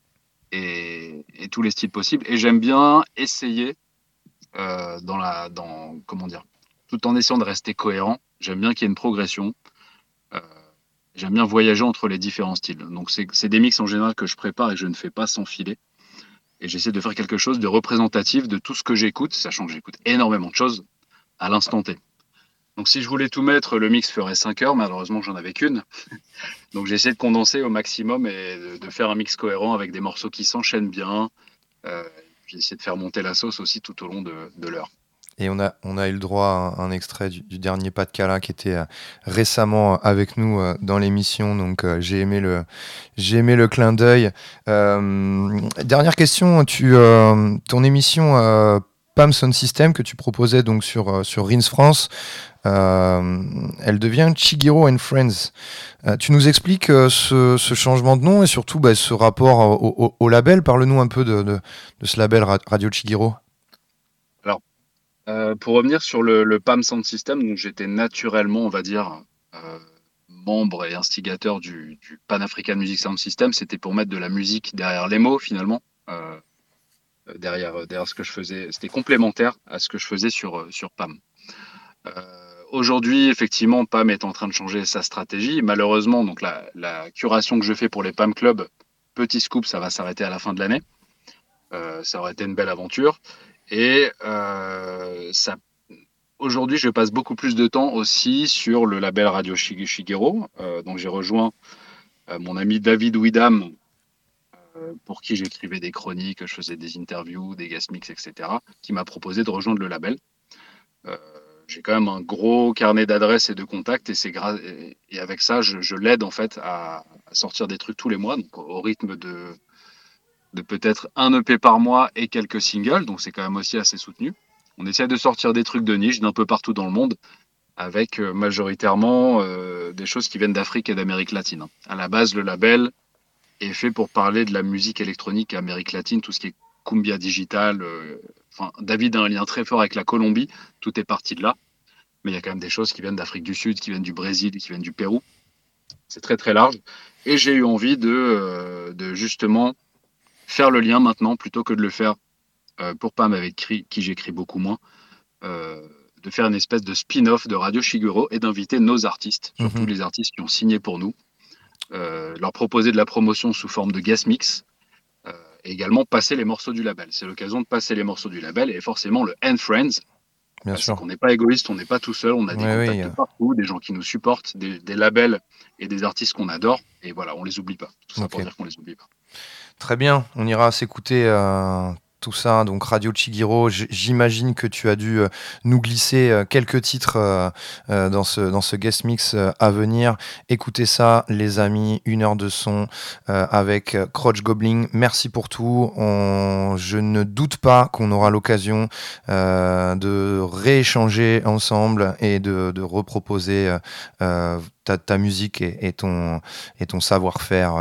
et, tous les styles possibles. Et j'aime bien essayer dans la, comment dire, tout en essayant de rester cohérent. J'aime bien qu'il y ait une progression. Euh, J'aime bien voyager entre les différents styles. Donc, c'est des mix en général que je prépare et que je ne fais pas sans filer. Et j'essaie de faire quelque chose de représentatif de tout ce que j'écoute, sachant que j'écoute énormément de choses à l'instant T. Donc, si je voulais tout mettre, le mix ferait 5 heures. Malheureusement, j'en avais qu'une. Donc, j'ai essayé de condenser au maximum et de, faire un mix cohérent avec des morceaux qui s'enchaînent bien. Euh, puis essayer de faire monter la sauce aussi tout au long de l'heure. Et on a, on a eu le droit à un, extrait du, du dernier pas de Cala qui était euh, récemment avec nous euh, dans l'émission. Donc euh, j'ai aimé, le- j'ai aimé le clin d'œil. Euh, dernière question, tu, euh, ton émission euh, PAM Sound System que tu proposais donc sur, euh, sur Rins France, euh, elle devient Chigiro and Friends. Euh, tu nous expliques euh, ce, ce changement de nom et surtout bah, ce rapport au, au- au label. Parle-nous un peu de, de- de ce label Ra- Radio Chigiro. Euh, pour revenir sur le, le PAM Sound System, j'étais naturellement, on va dire, euh, membre et instigateur du, du Pan African Music Sound System. C'était pour mettre de la musique derrière les mots, finalement, euh, derrière, derrière ce que je faisais. C'était complémentaire à ce que je faisais sur, sur PAM. Aujourd'hui, effectivement, PAM est en train de changer sa stratégie. Malheureusement, donc la, la curation que je fais pour les PAM Club, petit scoop, ça va s'arrêter à la fin de l'année. Ça aurait été une belle aventure. Et euh, ça, aujourd'hui, je passe beaucoup plus de temps aussi sur le label Radio Shig- Shigeru. Euh, donc, j'ai rejoint euh, mon ami David Widam, euh, pour qui j'écrivais des chroniques, je faisais des interviews, des guest mix, etc., qui m'a proposé de rejoindre le label. J'ai quand même un gros carnet d'adresses et de contacts, et, gra- et, avec ça, je, je l'aide en fait à, à sortir des trucs tous les mois, donc au rythme de, de peut-être un EP par mois et quelques singles, donc c'est quand même aussi assez soutenu. On essaie de sortir des trucs de niche d'un peu partout dans le monde avec euh, majoritairement euh, des choses qui viennent d'Afrique et d'Amérique latine. À la base, le label est fait pour parler de la musique électronique Amérique latine, tout ce qui est cumbia digital. euh, David a un lien très fort avec la Colombie, tout est parti de là. Mais il y a quand même des choses qui viennent d'Afrique du Sud, qui viennent du Brésil, qui viennent du Pérou. C'est très très large. Et j'ai eu envie de justement faire le lien maintenant, plutôt que de le faire euh, pour Pam avec qui, qui j'écris beaucoup moins, euh, de faire une espèce de spin-off de Radio Shiguro et d'inviter nos artistes, surtout Mhm. les artistes qui ont signé pour nous, euh, leur proposer de la promotion sous forme de guest mix et également passer les morceaux du label. C'est l'occasion de passer les morceaux du label et forcément le End Friends, Bien parce sûr. qu'on n'est pas égoïste, on n'est pas tout seul, on a des oui, contacts de partout, des gens qui nous supportent, des, des labels et des artistes qu'on adore et voilà, on les oublie pas. Tout ça pour dire qu'on les oublie pas. Très bien, on ira s'écouter euh, tout ça. Donc Radio Chigiro, j'imagine que tu as dû euh, nous glisser euh, quelques titres euh, dans, ce, dans ce guest mix à venir. Écoutez ça, les amis, une heure de son avec Crotch Goblin. Merci pour tout. Je ne doute pas qu'on aura l'occasion de rééchanger ensemble et de, reproposer ta, musique et, ton, et ton savoir-faire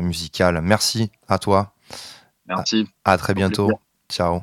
musical. Merci à toi. Merci. À très bientôt. Ciao.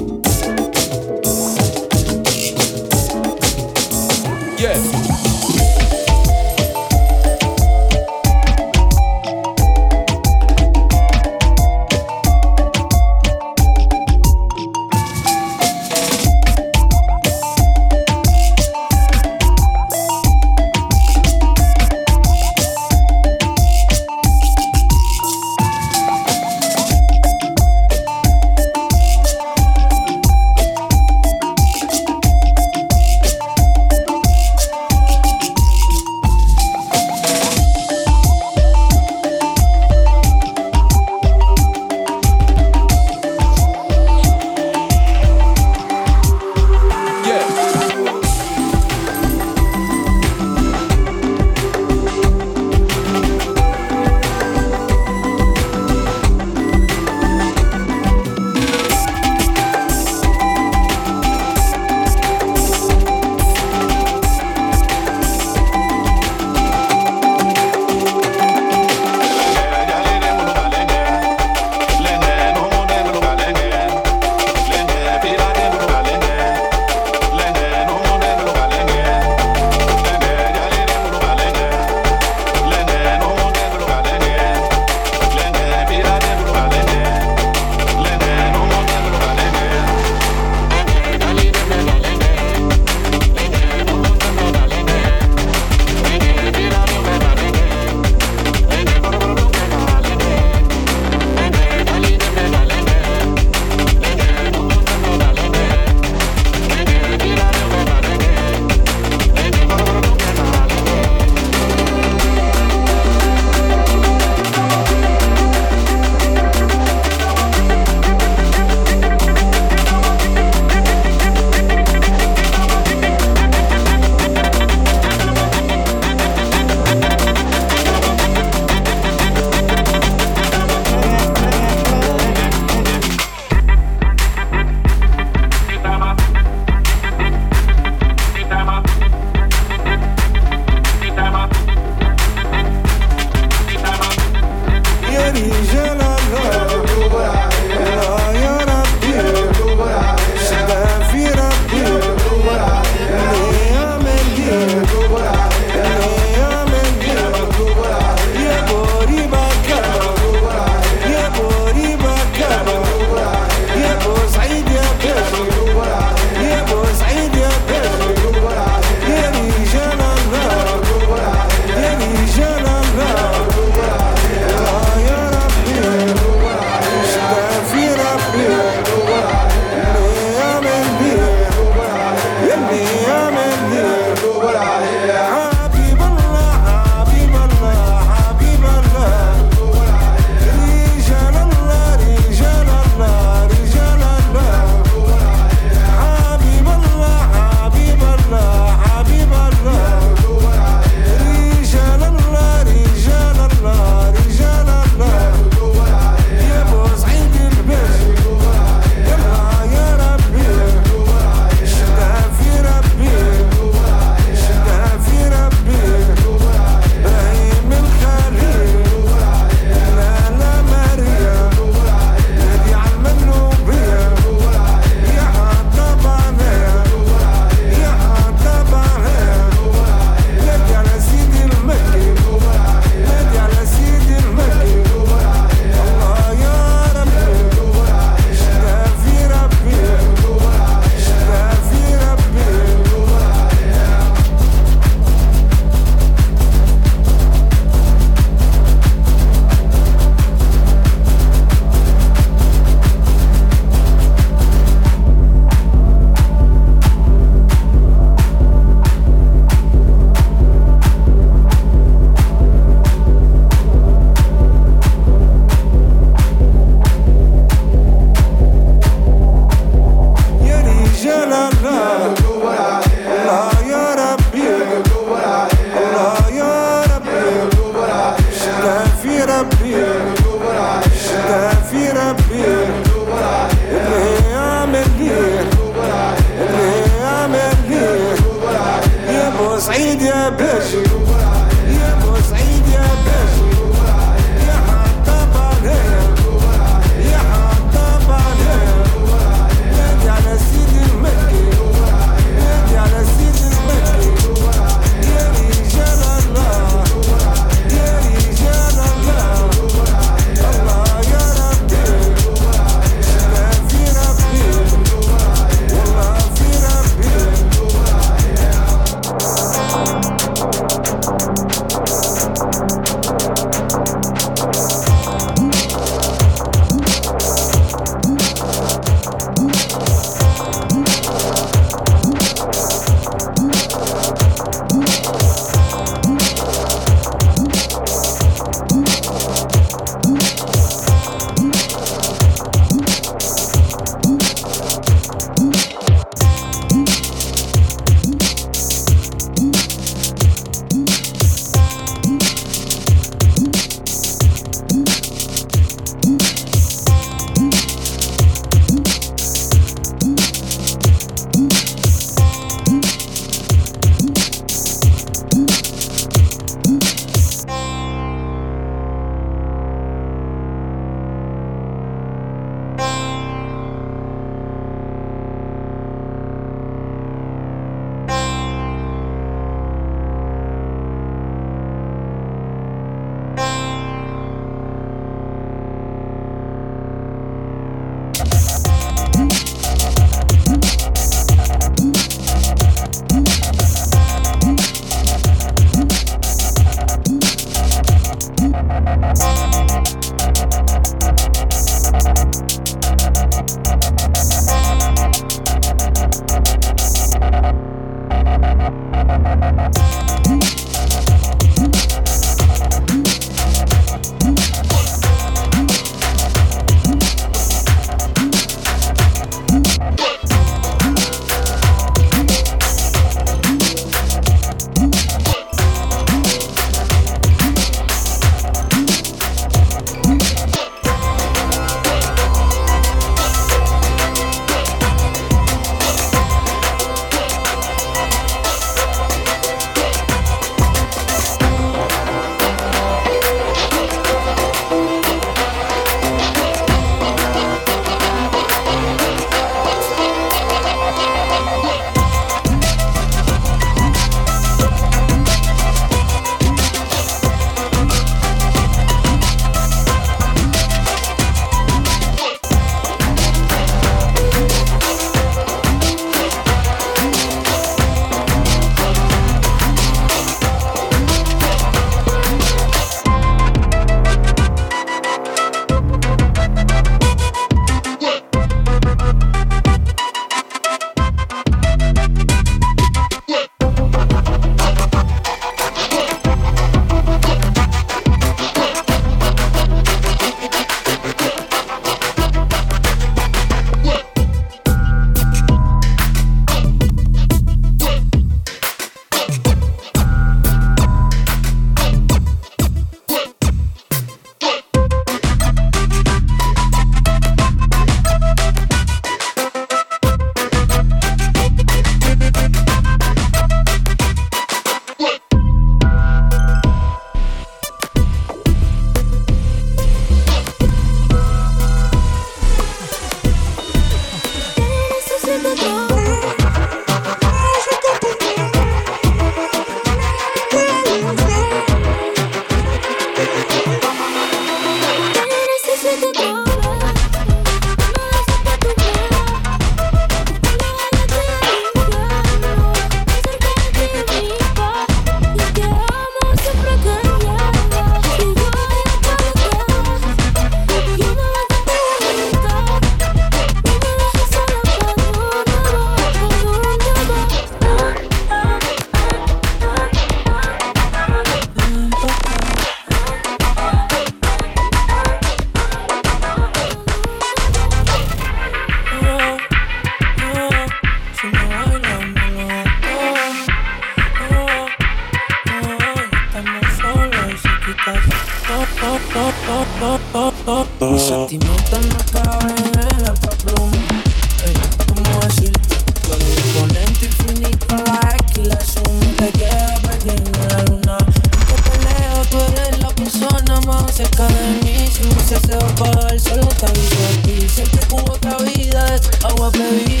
cerca de mí Si no se hace apagar, solo te aviso a ti. Siempre hubo otra vida, de agua bebí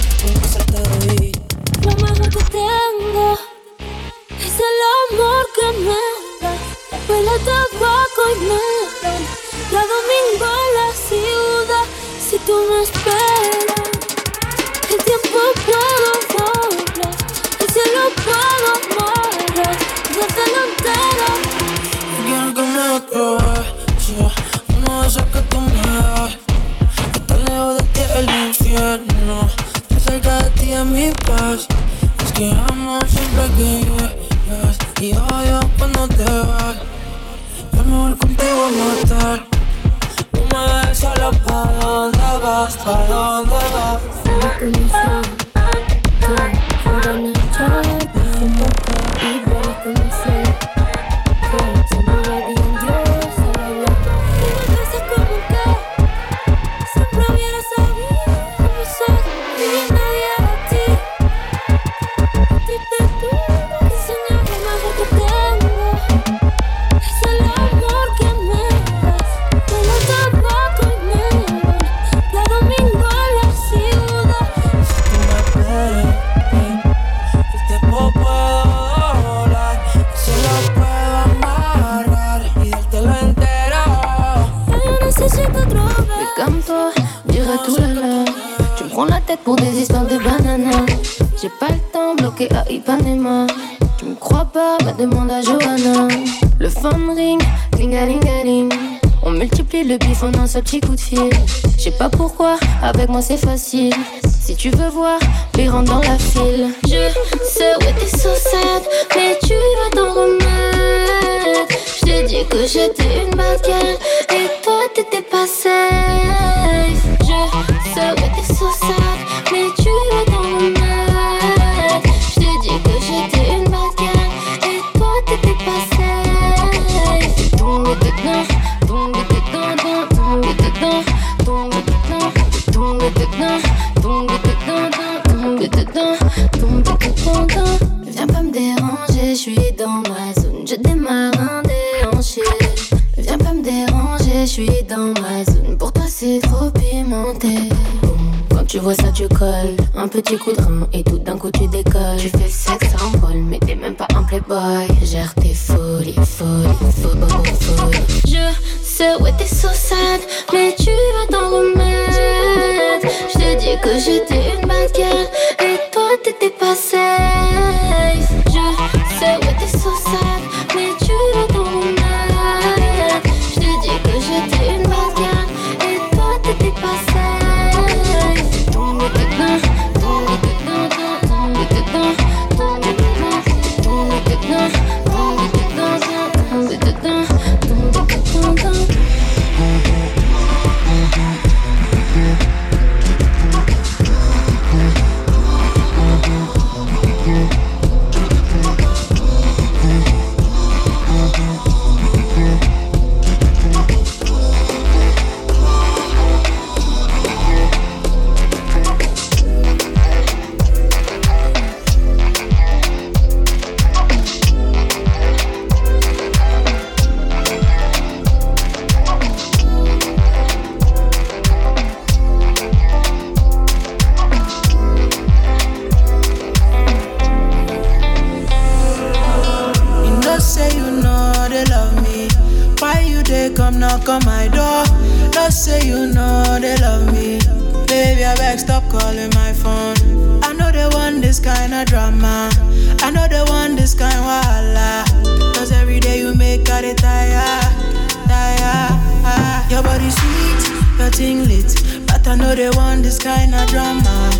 a thing lit. But I know they want this kind of drama.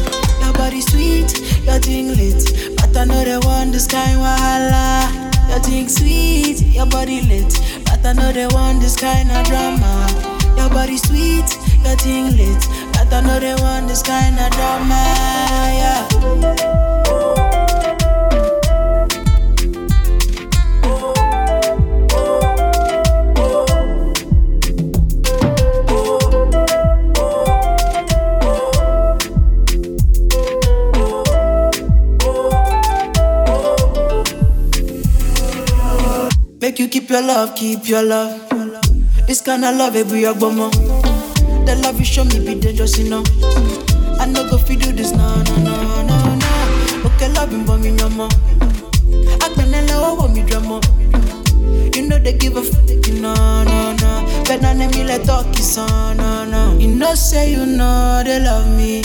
Your body sweet, your thing lit. But I know they want this kind of wahala. Your thing sweet, your body lit. But I know they want this kind of drama. Your body sweet, your thing lit. But I know they want this kind of drama. Yeah. Your love, keep your love. This kind of love, every agbomo. The love you show me be dangerous, know. I no go fi do this, no, no, no, no, no. Okay, love him, but me no more. Akpenele owo mi drama. You know they give a f, you know, no, no. Better than me let talk is on, no, no. You know say you know they love me.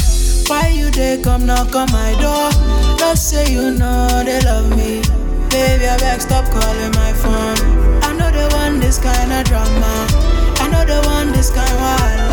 Why you they come knock on my door? No say you know they love me. Baby, I beg stop calling my phone. This kind of drama. I know they want this kind of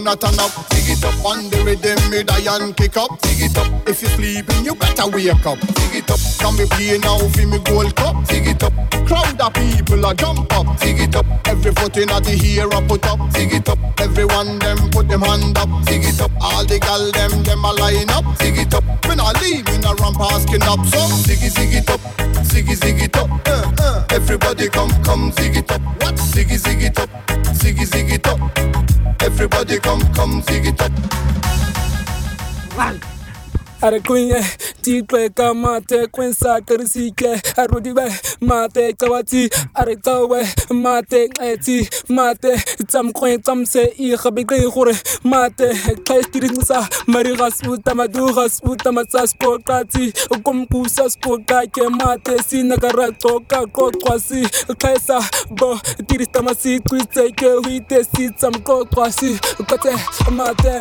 not turn up. Ziggy top. On the rhythm me die and kick up. Ziggy top. If you sleeping, you better wake up. Ziggy top. Can we play now for me gold cup? Ziggy top. Crowd of people a jump up. Ziggy top. Every foot in the hero put up. Ziggy top. Everyone them put them hand up. Ziggy top. All the gal them them a line up. Ziggy top. When I leave in a ramp asking up. So ziggy ziggy top. Ziggy ziggy top. Uh, uh. Everybody come come ziggy top. What? Ziggy ziggy top. Ziggy ziggy inna the come come figure that. arekwenye tixwe ka mate kwensaka risike arodiwe mate cawathi arecawe mate nxethi mate tsamkgwetsa mse e gabekree gore mate tlhaestirinsa mariga seuta maduga seutama tsa seqoqatsi kompusa seqoqa ke mate sinakara qoka qoqwa se tlhaesa bo tiristama seqwitse ke hoite se tsamqoqwa se kote mate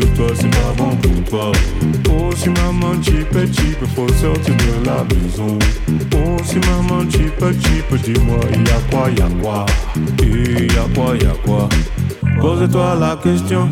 toi, c'est pas bon pour toi. Oh, si maman, cheap, cheap, faut sortir de la maison. Oh, si maman, cheap, cheap, dis-moi, y'a quoi, y'a quoi? Y'a quoi, y'a quoi? Pose-toi la question.